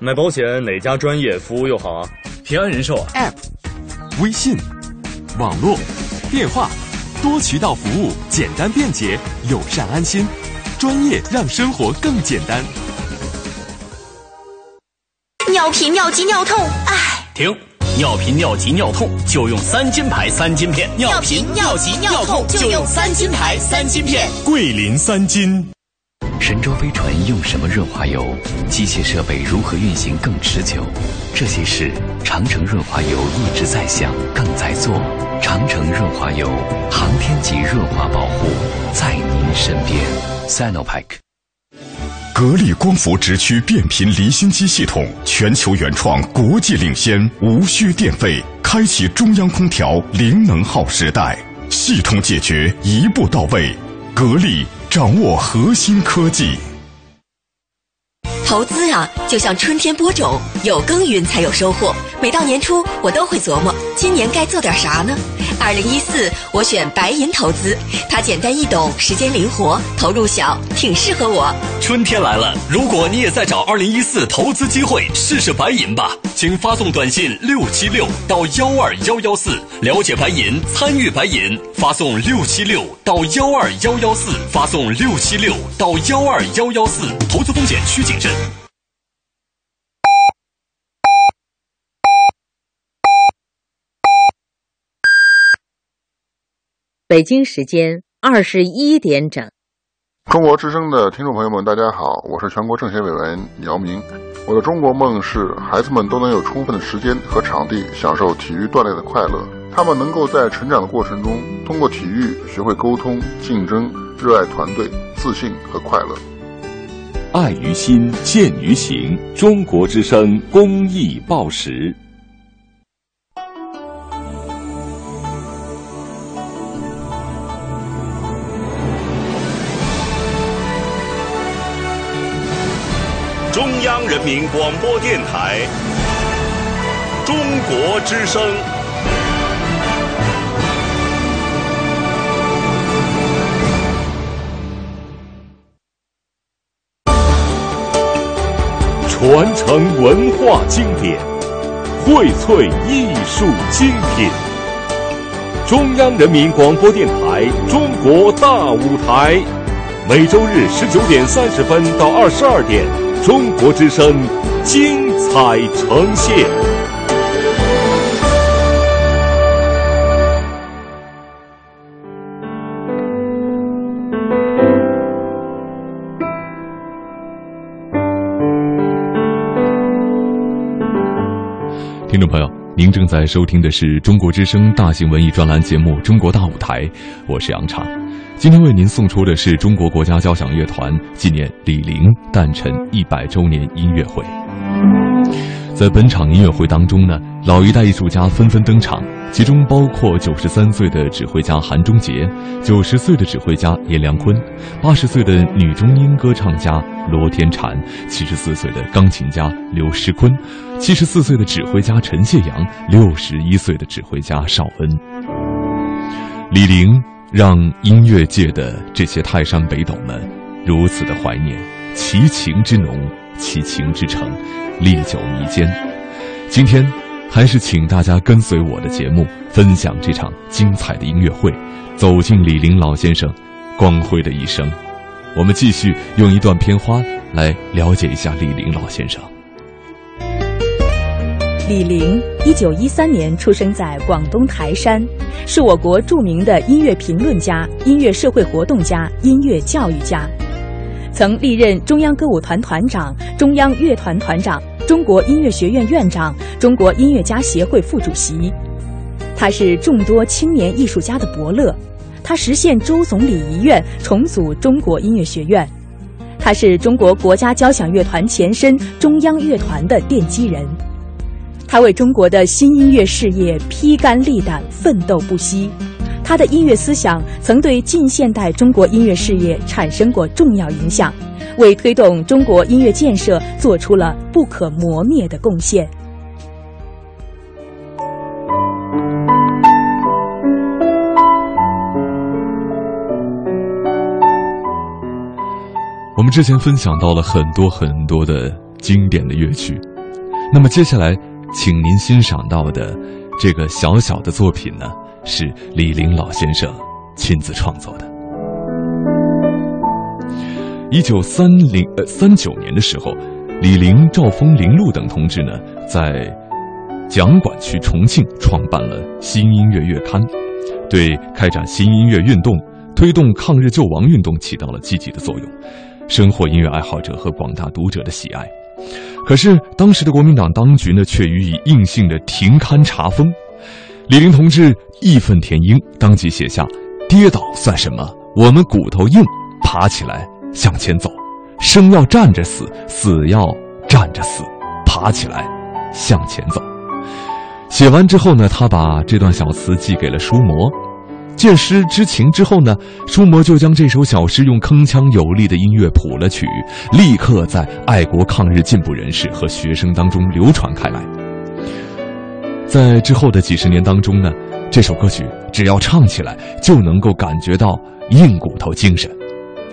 买保险哪家专业服务又好啊？平安人寿 App、微信、网络、电话，多渠道服务，简单便捷，友善安心，专业让生活更简单。尿频、尿急、尿痛，唉。停！尿频、尿急、尿痛就用三金牌三金片。尿频、尿急、尿痛就用三金牌三金片。桂林三金。神舟飞船用什么润滑油？机械设备如何运行更持久？这些事，长城润滑油一直在想，更在做。长城润滑油，航天级润滑保护，在您身边。Sinopec。格力光伏直驱变频离心机系统，全球原创，国际领先，无需电费，开启中央空调零能耗时代，系统解决一步到位。格力掌握核心科技。投资啊，就像春天播种，有耕耘才有收获。每到年初，我都会琢磨，今年该做点啥呢？二零一四，我选白银投资，它简单易懂，时间灵活，投入小，挺适合我。春天来了，如果你也在找二零一四投资机会，试试白银吧。请发送短信六七六到幺二幺幺四，了解白银，参与白银。发送六七六到幺二幺幺四，发送六七六到幺二幺幺四。投资风险需谨慎。北京时间二十一点整。中国之声的听众朋友们，大家好，我是全国政协委员姚明。我的中国梦是孩子们都能有充分的时间和场地享受体育锻炼的快乐，他们能够在成长的过程中通过体育学会沟通、竞争、热爱团队、自信和快乐。爱于心，见于行。中国之声公益报时。中央人民广播电台《中国之声》。传承文化经典，荟萃艺术精品。中央人民广播电台《中国大舞台》，每周日十九点三十分到二十二点，中国之声精彩呈现。听众朋友，您正在收听的是中国之声大型文艺专栏节目《中国大舞台》，我是杨畅。今天为您送出的是中国国家交响乐团纪念李玲诞辰一百周年音乐会。在本场音乐会当中呢，老一代艺术家纷纷登场，其中包括九十三岁的指挥家韩中杰，九十岁的指挥家阎良坤，八十岁的女中音歌唱家罗天婵，七十四岁的钢琴家刘诗昆，七十四岁的指挥家陈谢阳，六十一岁的指挥家邵恩。李玲让音乐界的这些泰山北斗们如此的怀念，其情之浓，其情之诚。历久弥坚。今天，还是请大家跟随我的节目，分享这场精彩的音乐会，走进李林老先生光辉的一生。我们继续用一段片花来了解一下李林老先生。李林，一九一三年出生在广东台山，是我国著名的音乐评论家、音乐社会活动家、音乐教育家。曾历任中央歌舞团团长、中央乐团团长、中国音乐学院院长、中国音乐家协会副主席。他是众多青年艺术家的伯乐，他实现周总理遗愿，重组中国音乐学院。他是中国国家交响乐团前身中央乐团的奠基人。他为中国的新音乐事业披肝沥胆、奋斗不息。他的音乐思想曾对近现代中国音乐事业产生过重要影响，为推动中国音乐建设做出了不可磨灭的贡献。我们之前分享到了很多很多的经典的乐曲。那么接下来，请您欣赏到的这个小小的作品呢，是李陵老先生亲自创作的。一九三零呃三九年的时候，李陵、赵峰、林禄等同志呢，在蒋管区重庆创办了《新音乐月刊》，对开展新音乐运动、推动抗日救亡运动起到了积极的作用，深获音乐爱好者和广大读者的喜爱。可是，当时的国民党当局呢，却予以硬性的停刊查封。李陵同志义愤填膺，当即写下：“跌倒算什么？我们骨头硬，爬起来。”向前走，生要站着死，死要站着死，爬起来，向前走。写完之后呢，他把这段小词寄给了舒魔。见诗知情之后呢，舒魔就将这首小诗用铿锵有力的音乐谱了曲，立刻在爱国抗日进步人士和学生当中流传开来。在之后的几十年当中呢，这首歌曲只要唱起来，就能够感觉到硬骨头精神。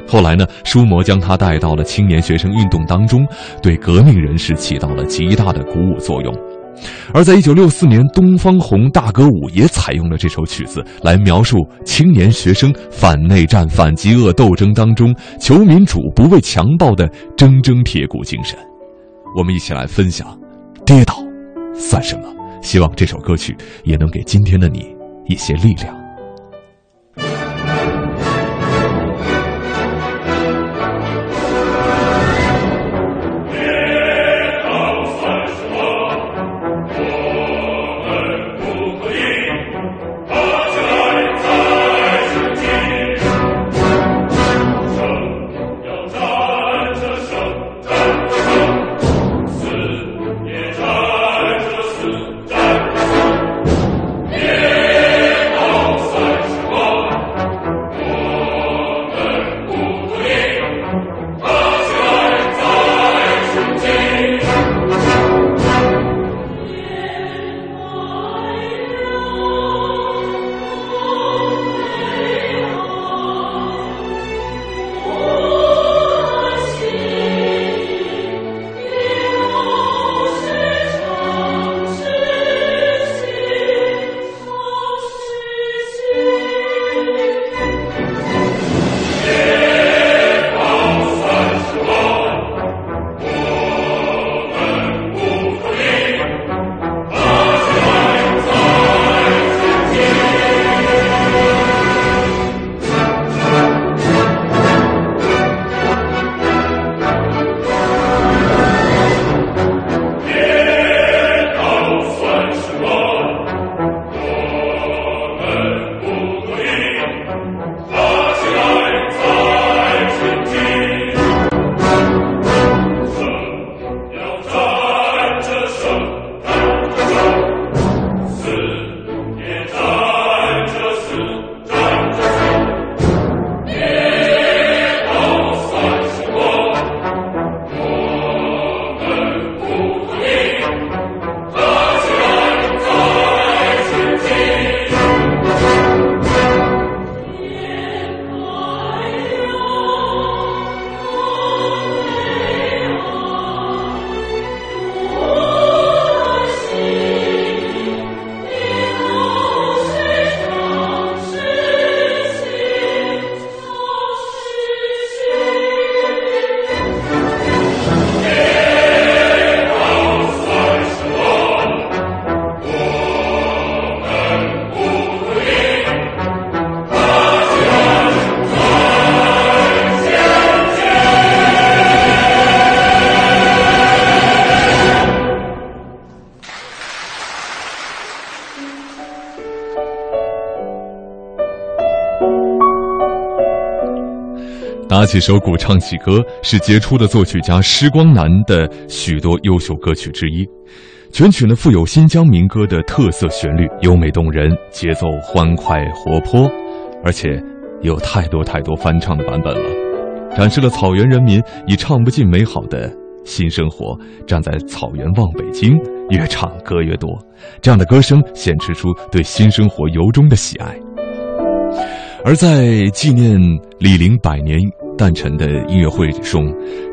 后来呢，舒魔将它带到了青年学生运动当中，对革命人士起到了极大的鼓舞作用。而在一九六四年，东方红大歌舞也采用了这首曲子来描述青年学生反内战、反饥饿斗争当中求民主、不畏强暴的铮铮铁骨精神。我们一起来分享：跌倒算什么？希望这首歌曲也能给今天的你一些力量。打起手鼓唱起歌，是杰出的作曲家施光南的许多优秀歌曲之一。全曲呢富有新疆民歌的特色旋律，优美动人，节奏欢快活泼，而且有太多太多翻唱的版本了，展示了草原人民以唱不尽美好的新生活，站在草原望北京，越唱歌越多。这样的歌声显示出对新生活由衷的喜爱。而在纪念李陵百年诞辰的音乐会中，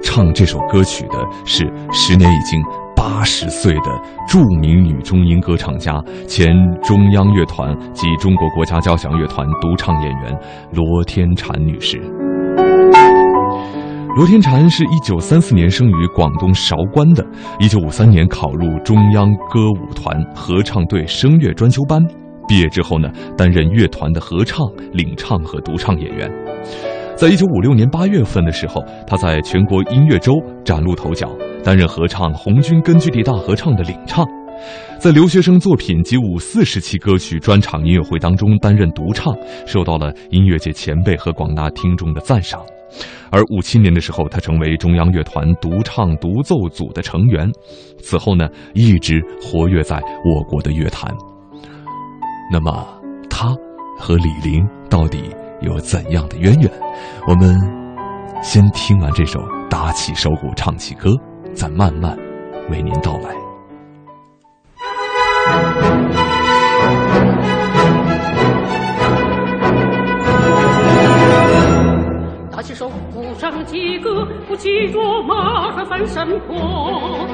唱这首歌曲的是时年已经八十岁的著名女中音歌唱家、前中央乐团及中国国家交响乐团独唱演员罗天婵女士。罗天婵是一九三四年生于广东韶关的，一九五三年考入中央歌舞团合唱队声乐专修班，毕业之后呢，担任乐团的合唱、领唱和独唱演员。在一九五六年八月份的时候，他在全国音乐周崭露头角，担任合唱红军根据地大合唱的领唱，在留学生作品及五四时期歌曲专场音乐会当中担任独唱，受到了音乐界前辈和广大听众的赞赏。而五七年的时候，他成为中央乐团独唱独奏组的成员。此后呢，一直活跃在我国的乐坛。那么，他和李玲到底有怎样的渊源？我们先听完这首《打起手鼓唱起歌》，再慢慢为您道来。打起手鼓唱起歌，不骑着马儿翻山坡。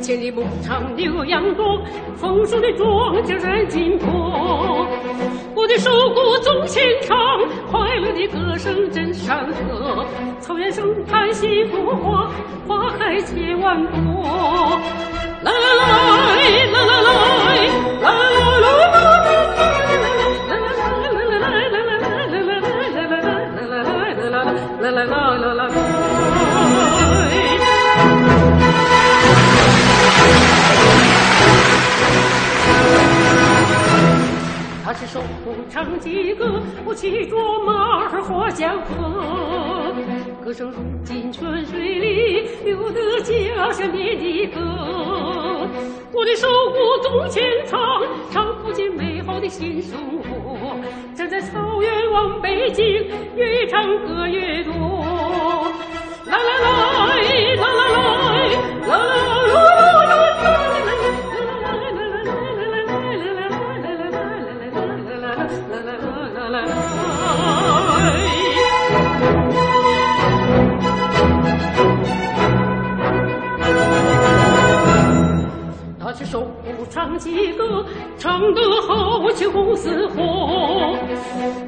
千里牧场牛羊多，丰收的庄稼人紧迫。我的手鼓总牵唱，快乐的歌声震山河。草原生态幸福花，花开千万朵。来来来，来来来，来来来。唱起歌，我骑着马儿过江河，歌声如进泉水里，流得家乡遍地歌。我的手鼓总牵唱，唱不尽美好的新生活。站在草原望北京，越唱歌越多。来来来，来来来，来来唱起歌，唱得好，青红似火。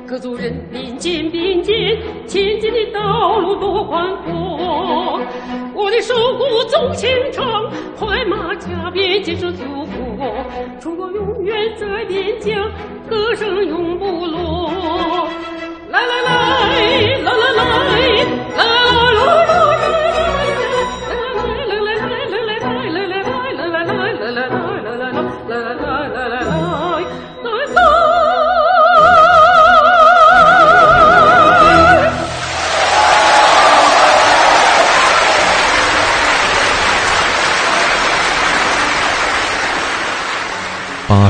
各族人民肩并肩，前进的道路多宽阔。我的手鼓纵情唱，快马加鞭建设祖国。中国永远在边疆，歌声永不落。来来来，来来来，来来来。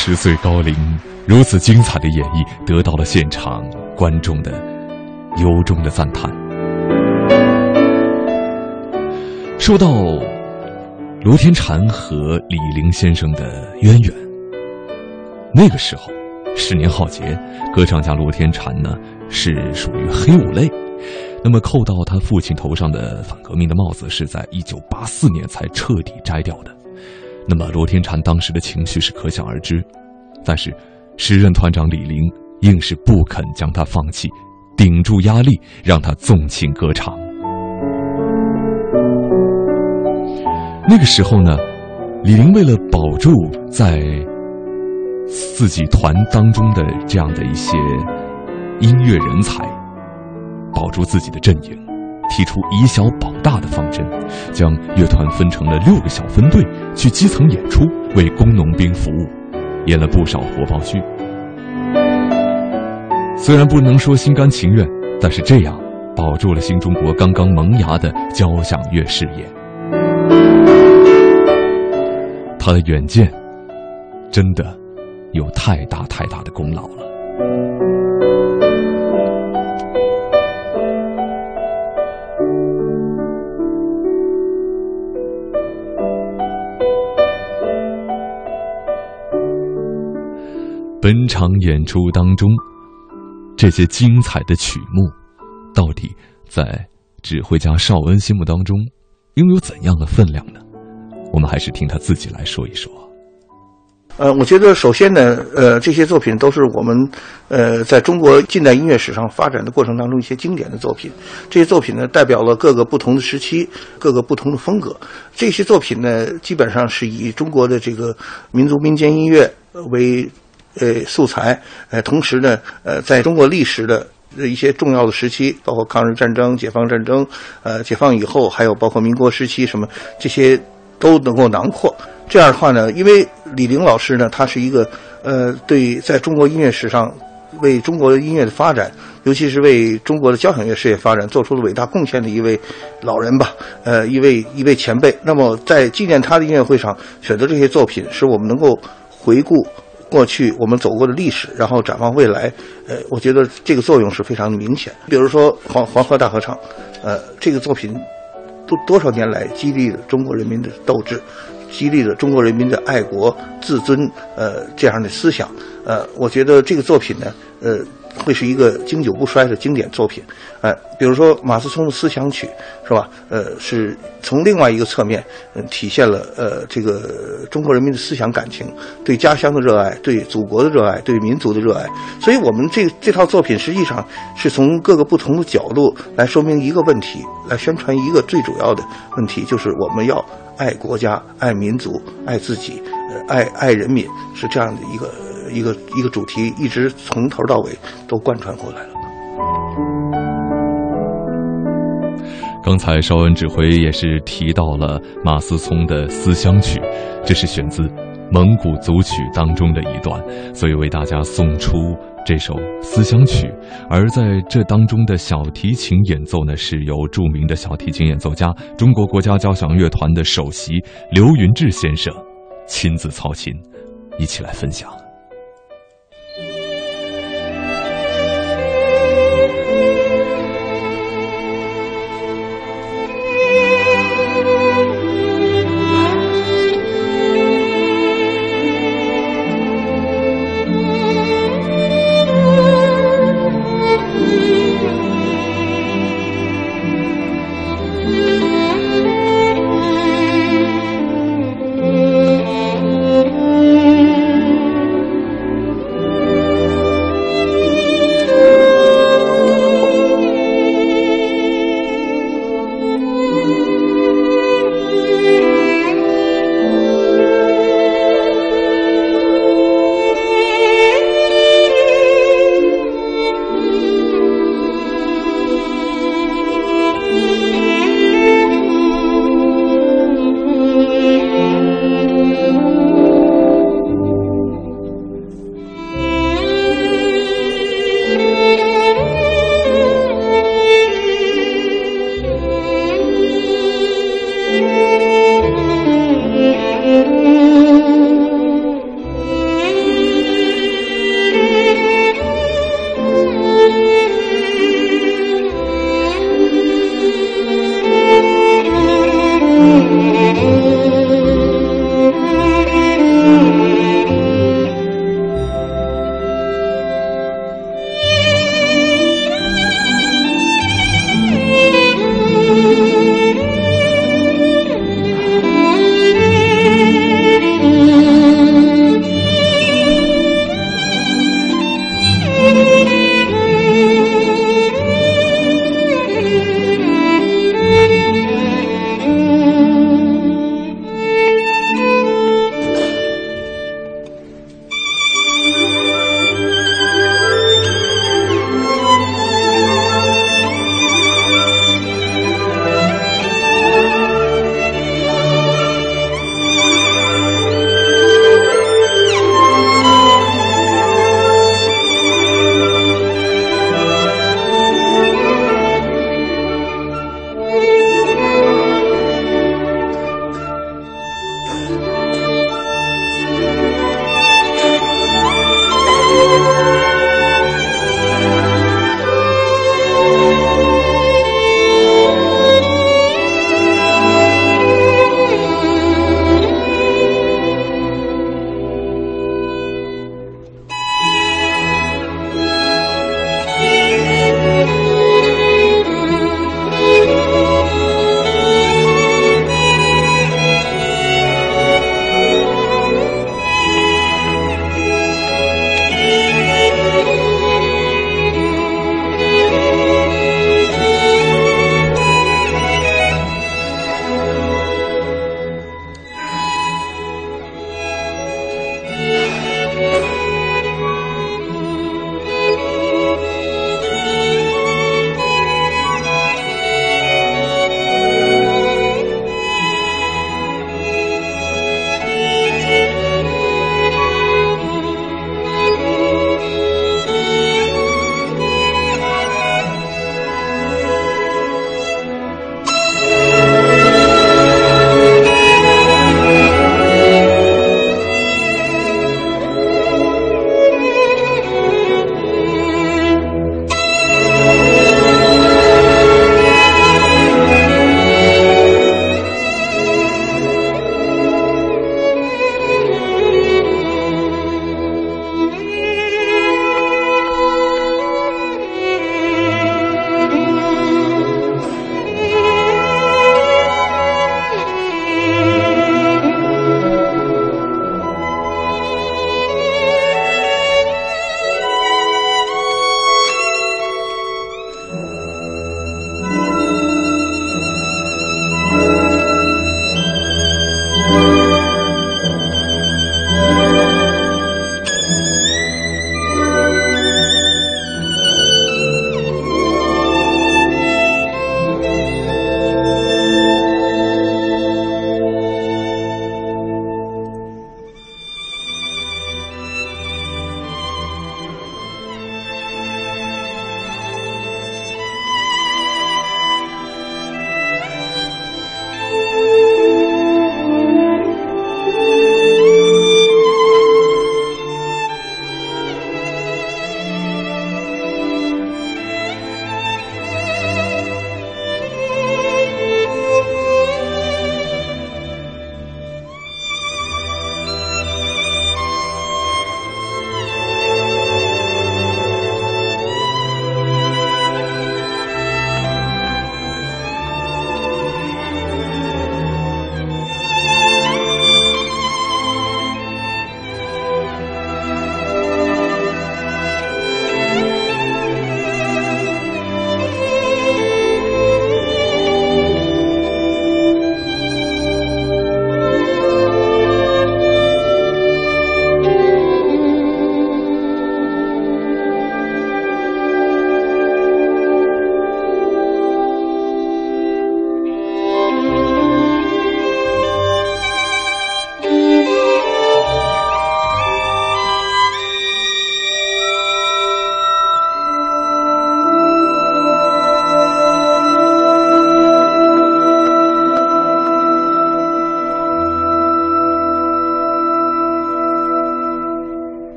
十岁高龄，如此精彩的演绎，得到了现场观众的由衷的赞叹。说到罗天婵和李玲先生的渊源，那个时候，十年浩劫，歌唱家罗天婵呢是属于黑五类，那么扣到他父亲头上的反革命的帽子，是在一九八四年才彻底摘掉的。那么罗天婵当时的情绪是可想而知，但是时任团长李陵硬是不肯将他放弃，顶住压力让他纵情歌唱。那个时候呢，李陵为了保住在自己团当中的这样的一些音乐人才，保住自己的阵营。提出以小保大的方针，将乐团分成了六个小分队，去基层演出，为工农兵服务，演了不少活报剧。虽然不能说心甘情愿，但是这样保住了新中国刚刚萌芽的交响乐事业。他的远见，真的有太大太大的功劳了。本场演出当中，这些精彩的曲目，到底在指挥家邵恩心目当中拥有怎样的分量呢？我们还是听他自己来说一说。呃，我觉得首先呢，呃，这些作品都是我们呃在中国近代音乐史上发展的过程当中一些经典的作品。这些作品呢，代表了各个不同的时期、各个不同的风格。这些作品呢，基本上是以中国的这个民族民间音乐为呃素材，呃，同时呢，呃，在中国历史的一些重要的时期，包括抗日战争、解放战争，呃，解放以后，还有包括民国时期什么这些都能够囊括。这样的话呢，因为李玲老师呢，他是一个呃，对在中国音乐史上为中国音乐的发展，尤其是为中国的交响乐事业发展做出了伟大贡献的一位老人吧，呃，一位一位前辈。那么在纪念他的音乐会上选择这些作品，使我们能够回顾过去我们走过的历史，然后展望未来。呃，我觉得这个作用是非常明显。比如说《黄黄河大合唱》，呃，这个作品多多少年来激励了中国人民的斗志。激励了中国人民的爱国自尊，呃，这样的思想，呃，我觉得这个作品呢，呃，会是一个经久不衰的经典作品，呃，比如说马思聪的《思想曲》，是吧？呃，是从另外一个侧面，嗯，体现了呃这个中国人民的思想感情，对家乡的热爱，对祖国的热爱，对民族的热爱。所以，我们这这套作品实际上是从各个不同的角度来说明一个问题，来宣传一个最主要的问题，就是我们要。爱国家、爱民族、爱自己，呃，爱爱人民，是这样的一个一个一个主题，一直从头到尾都贯穿过来了。刚才邵恩指挥也是提到了马思聪的《思乡曲》，这是选自蒙古族曲当中的一段，所以为大家送出。这首《思乡曲》，而在这当中的小提琴演奏呢，是由著名的小提琴演奏家、中国国家交响乐团的首席刘云志先生亲自操琴，一起来分享。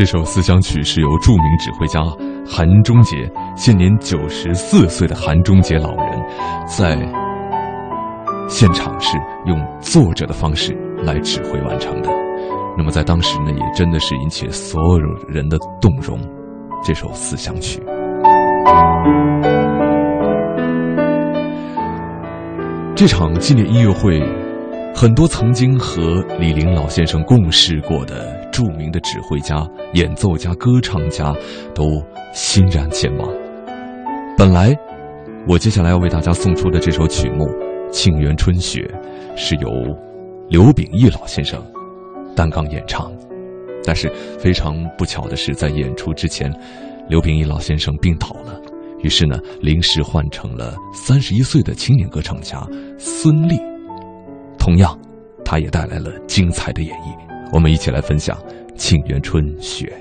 这首思想曲是由著名指挥家韩中杰，现年九十四岁的韩中杰老人，在现场是用坐着的方式来指挥完成的。那么在当时呢，也真的是引起了所有人的动容。这首思想曲。这场纪念音乐会，很多曾经和李林老先生共事过的著名的指挥家、演奏家、歌唱家都欣然前往。本来，我接下来要为大家送出的这首曲目《沁园春雪》，是由刘秉义老先生担纲演唱，但是非常不巧的是，在演出之前，刘秉义老先生病倒了。于是呢，临时换成了三十一岁的青年歌唱家孙俪。同样，他也带来了精彩的演绎。我们一起来分享《沁园春·雪》。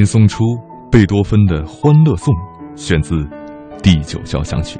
您送出贝多芬的《欢乐颂》，选自《第九交响曲》。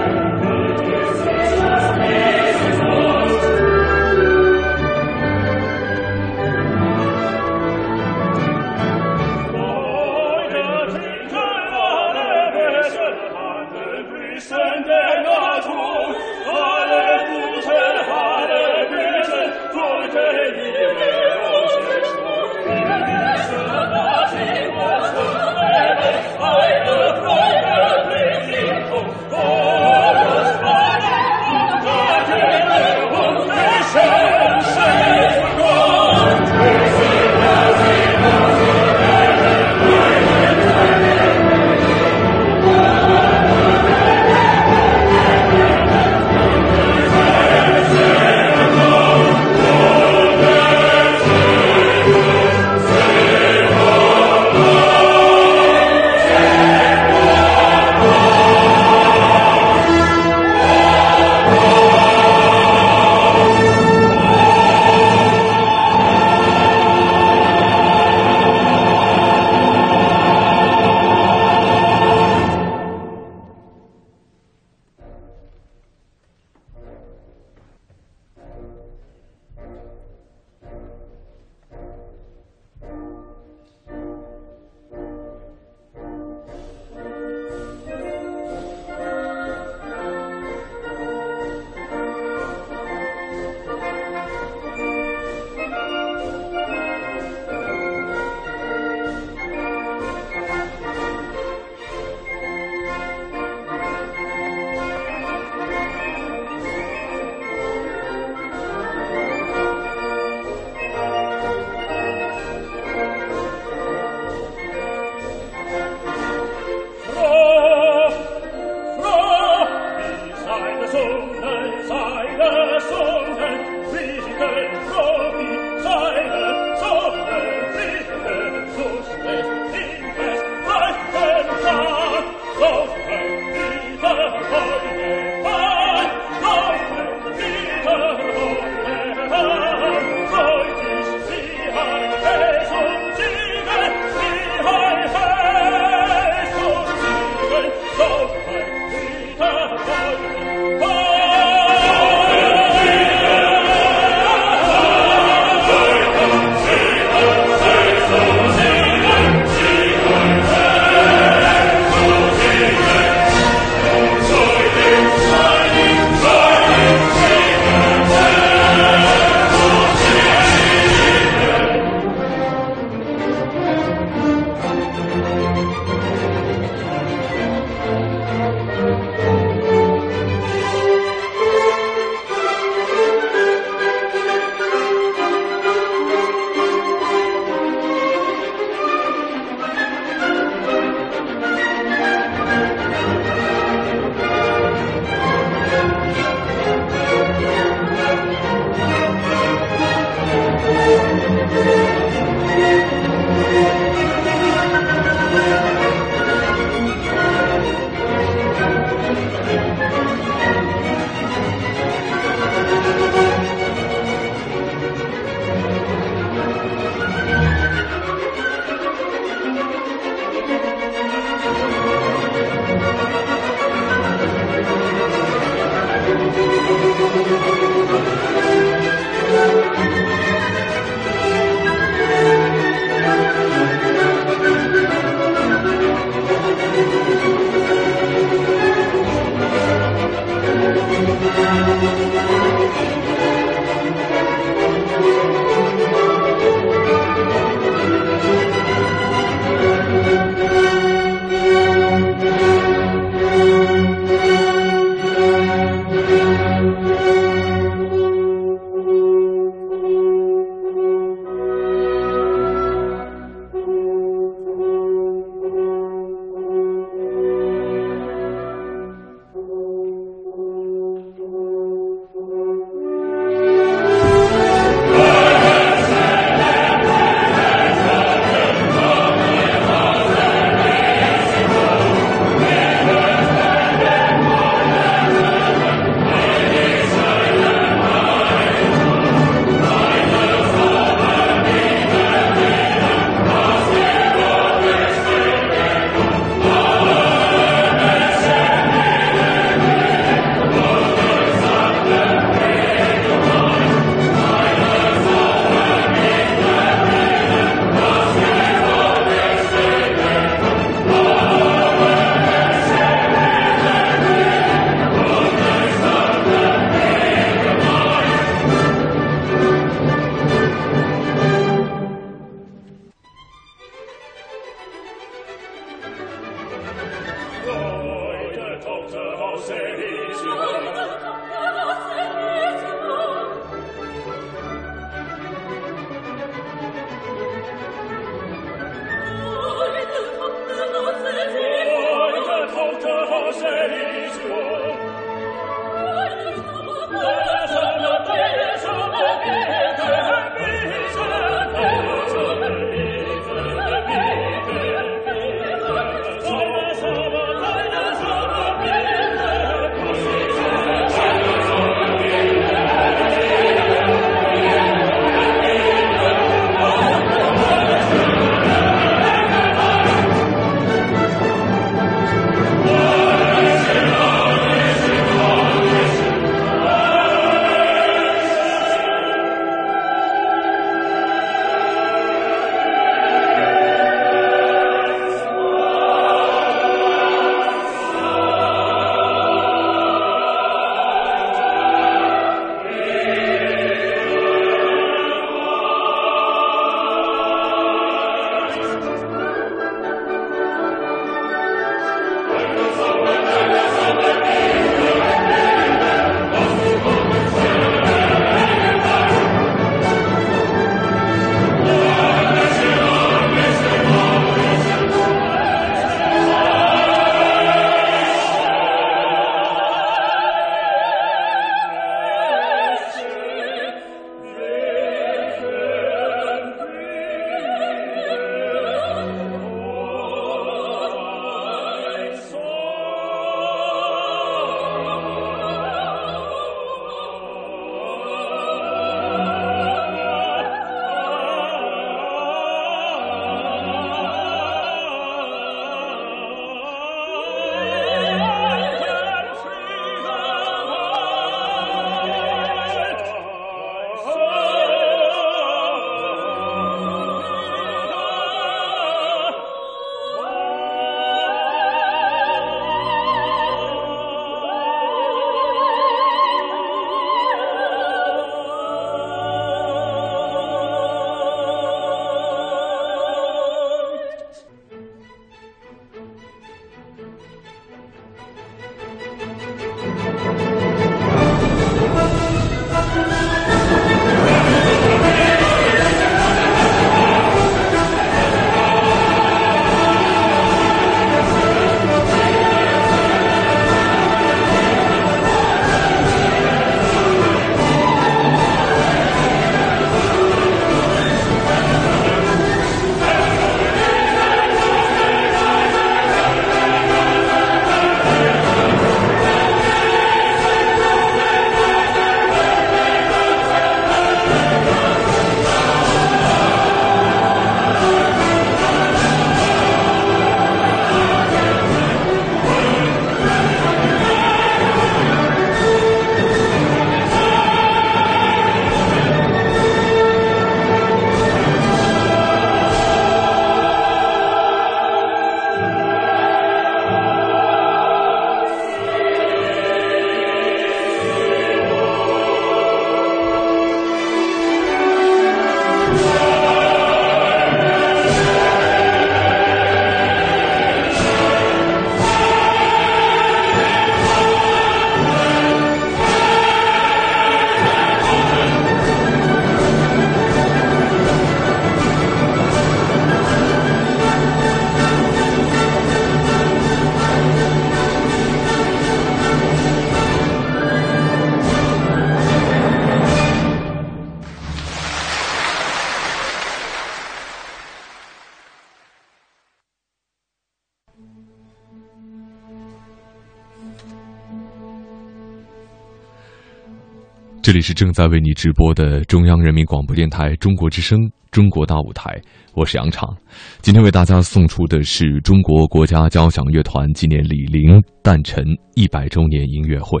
这里是正在为你直播的中央人民广播电台中国之声《中国大舞台》，我是杨畅。今天为大家送出的是中国国家交响乐团纪念李陵诞辰一百周年音乐会。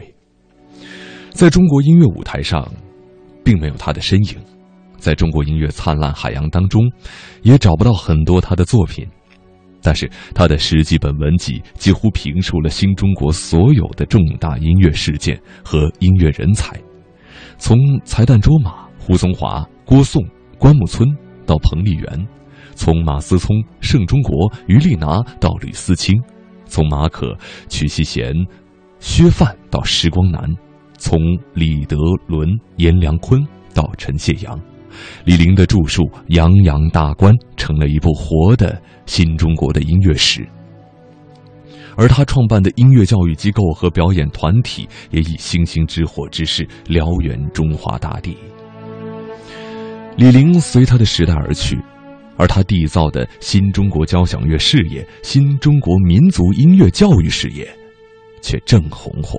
在中国音乐舞台上，并没有他的身影；在中国音乐灿烂海洋当中，也找不到很多他的作品。但是，他的十几本文集几乎评述了新中国所有的重大音乐事件和音乐人才。从才旦卓玛、胡宗华、郭颂、关牧村到彭丽媛，从马思聪、盛中国、于丽娜到吕思清，从马可、曲希贤、薛范到时光南，从李德伦、阎良坤到陈谢阳，李陵的著述洋洋大观，成了一部活的新中国的音乐史。而他创办的音乐教育机构和表演团体也以星星之火之势燎原中华大地。李玲随他的时代而去，而他缔造的新中国交响乐事业、新中国民族音乐教育事业，却正红火。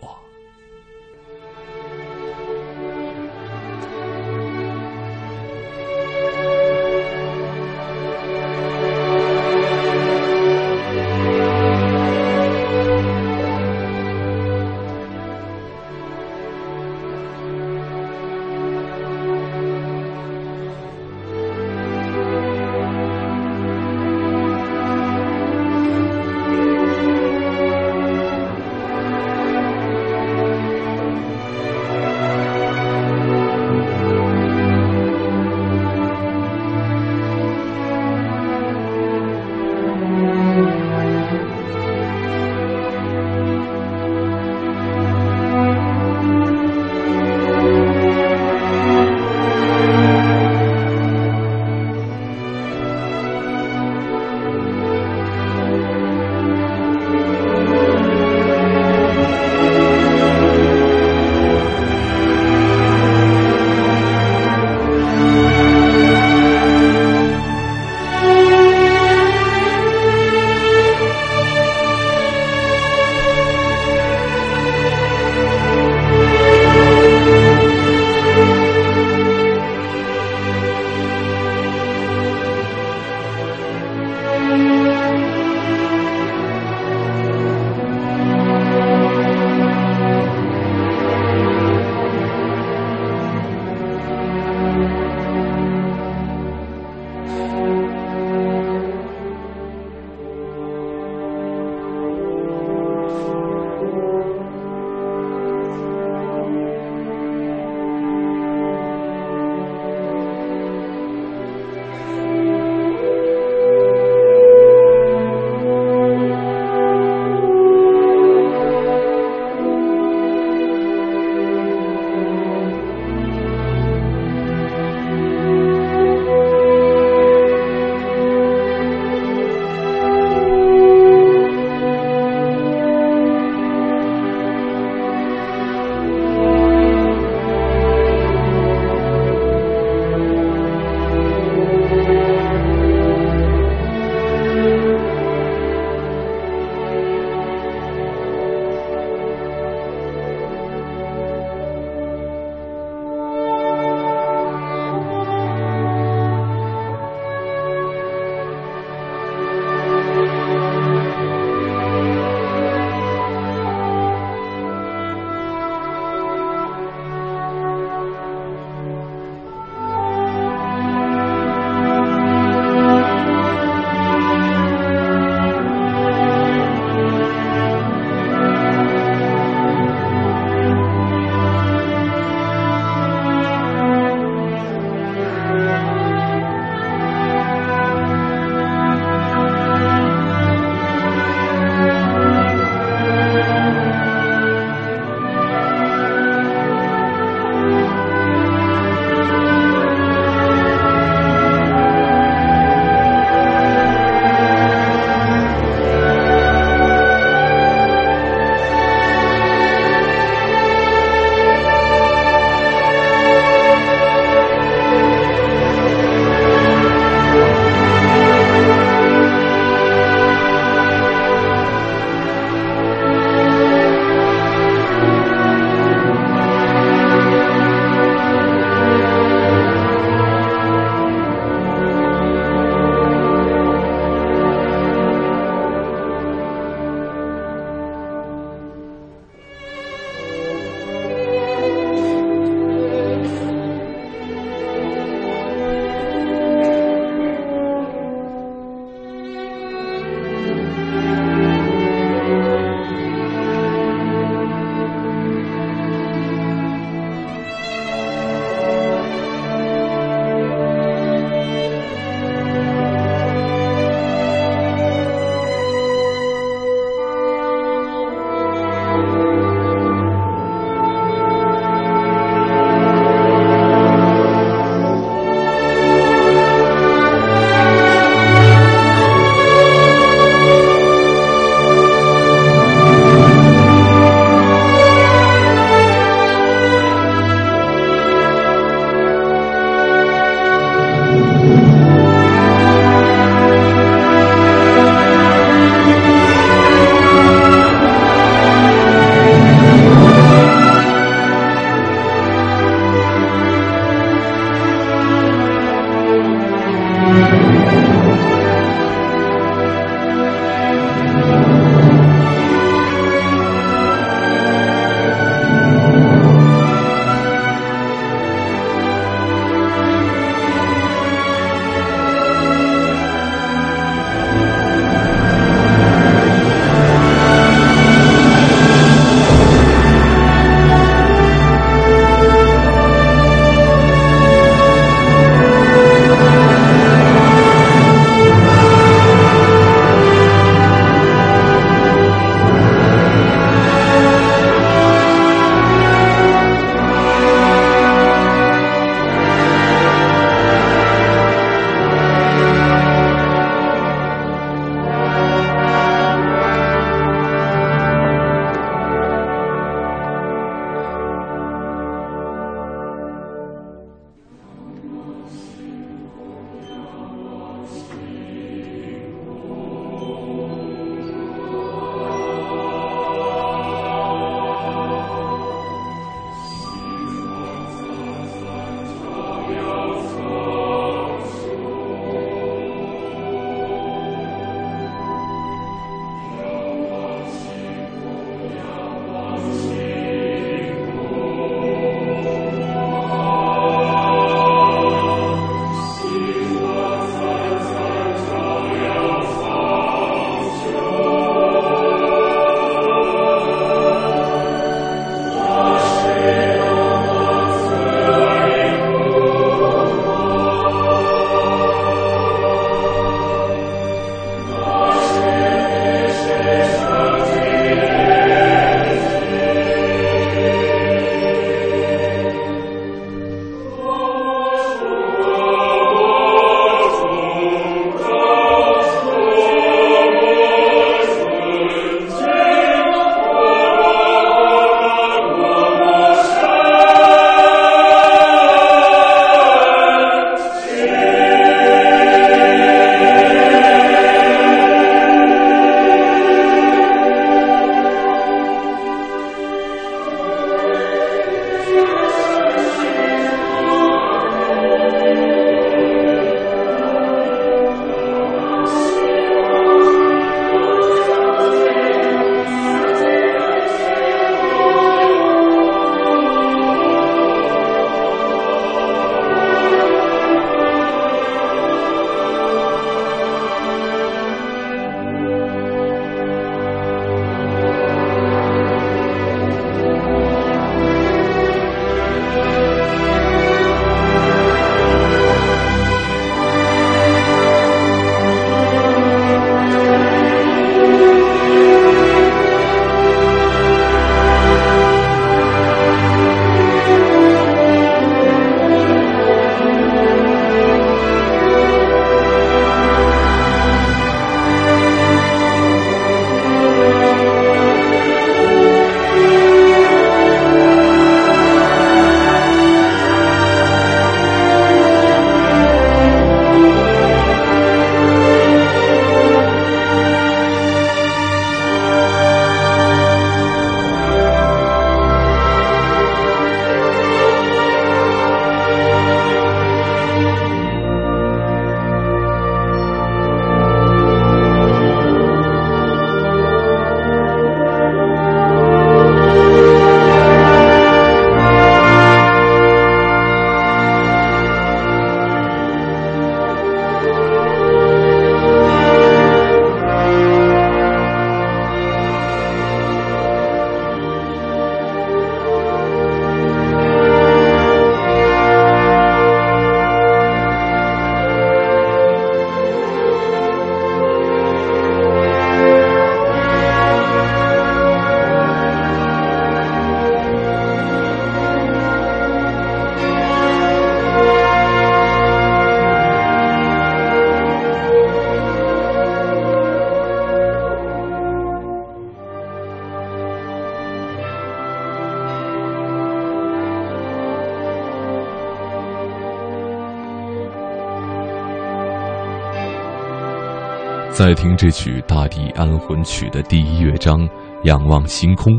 在听这曲《大地安魂曲》的第一乐章，仰望星空，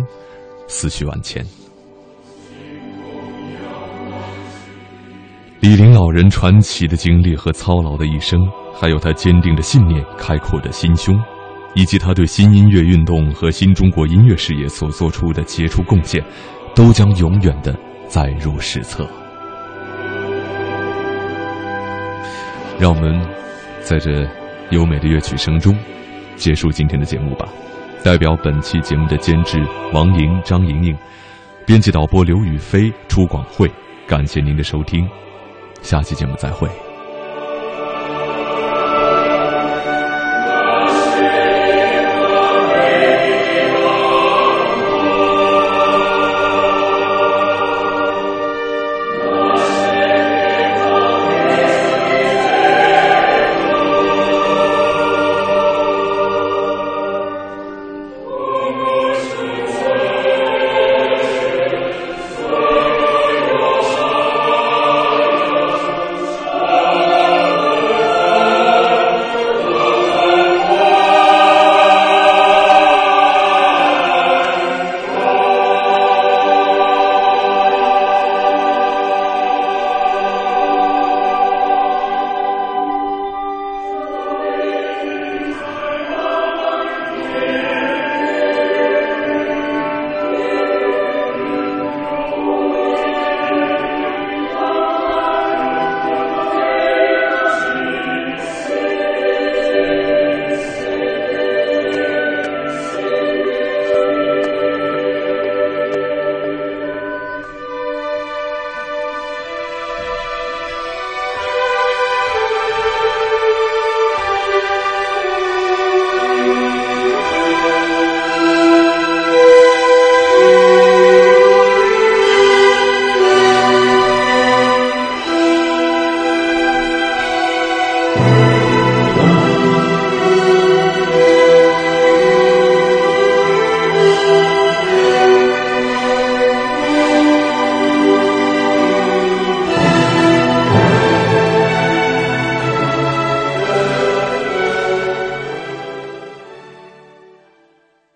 思绪万千。李林老人传奇的经历和操劳的一生，还有他坚定的信念、开阔的心胸，以及他对新音乐运动和新中国音乐事业所做出的杰出贡献，都将永远的载入史册。让我们在这优美的乐曲声中结束今天的节目吧。代表本期节目的监制王莹、张莹莹，编辑导播刘宇飞、出广会，感谢您的收听。下期节目再会。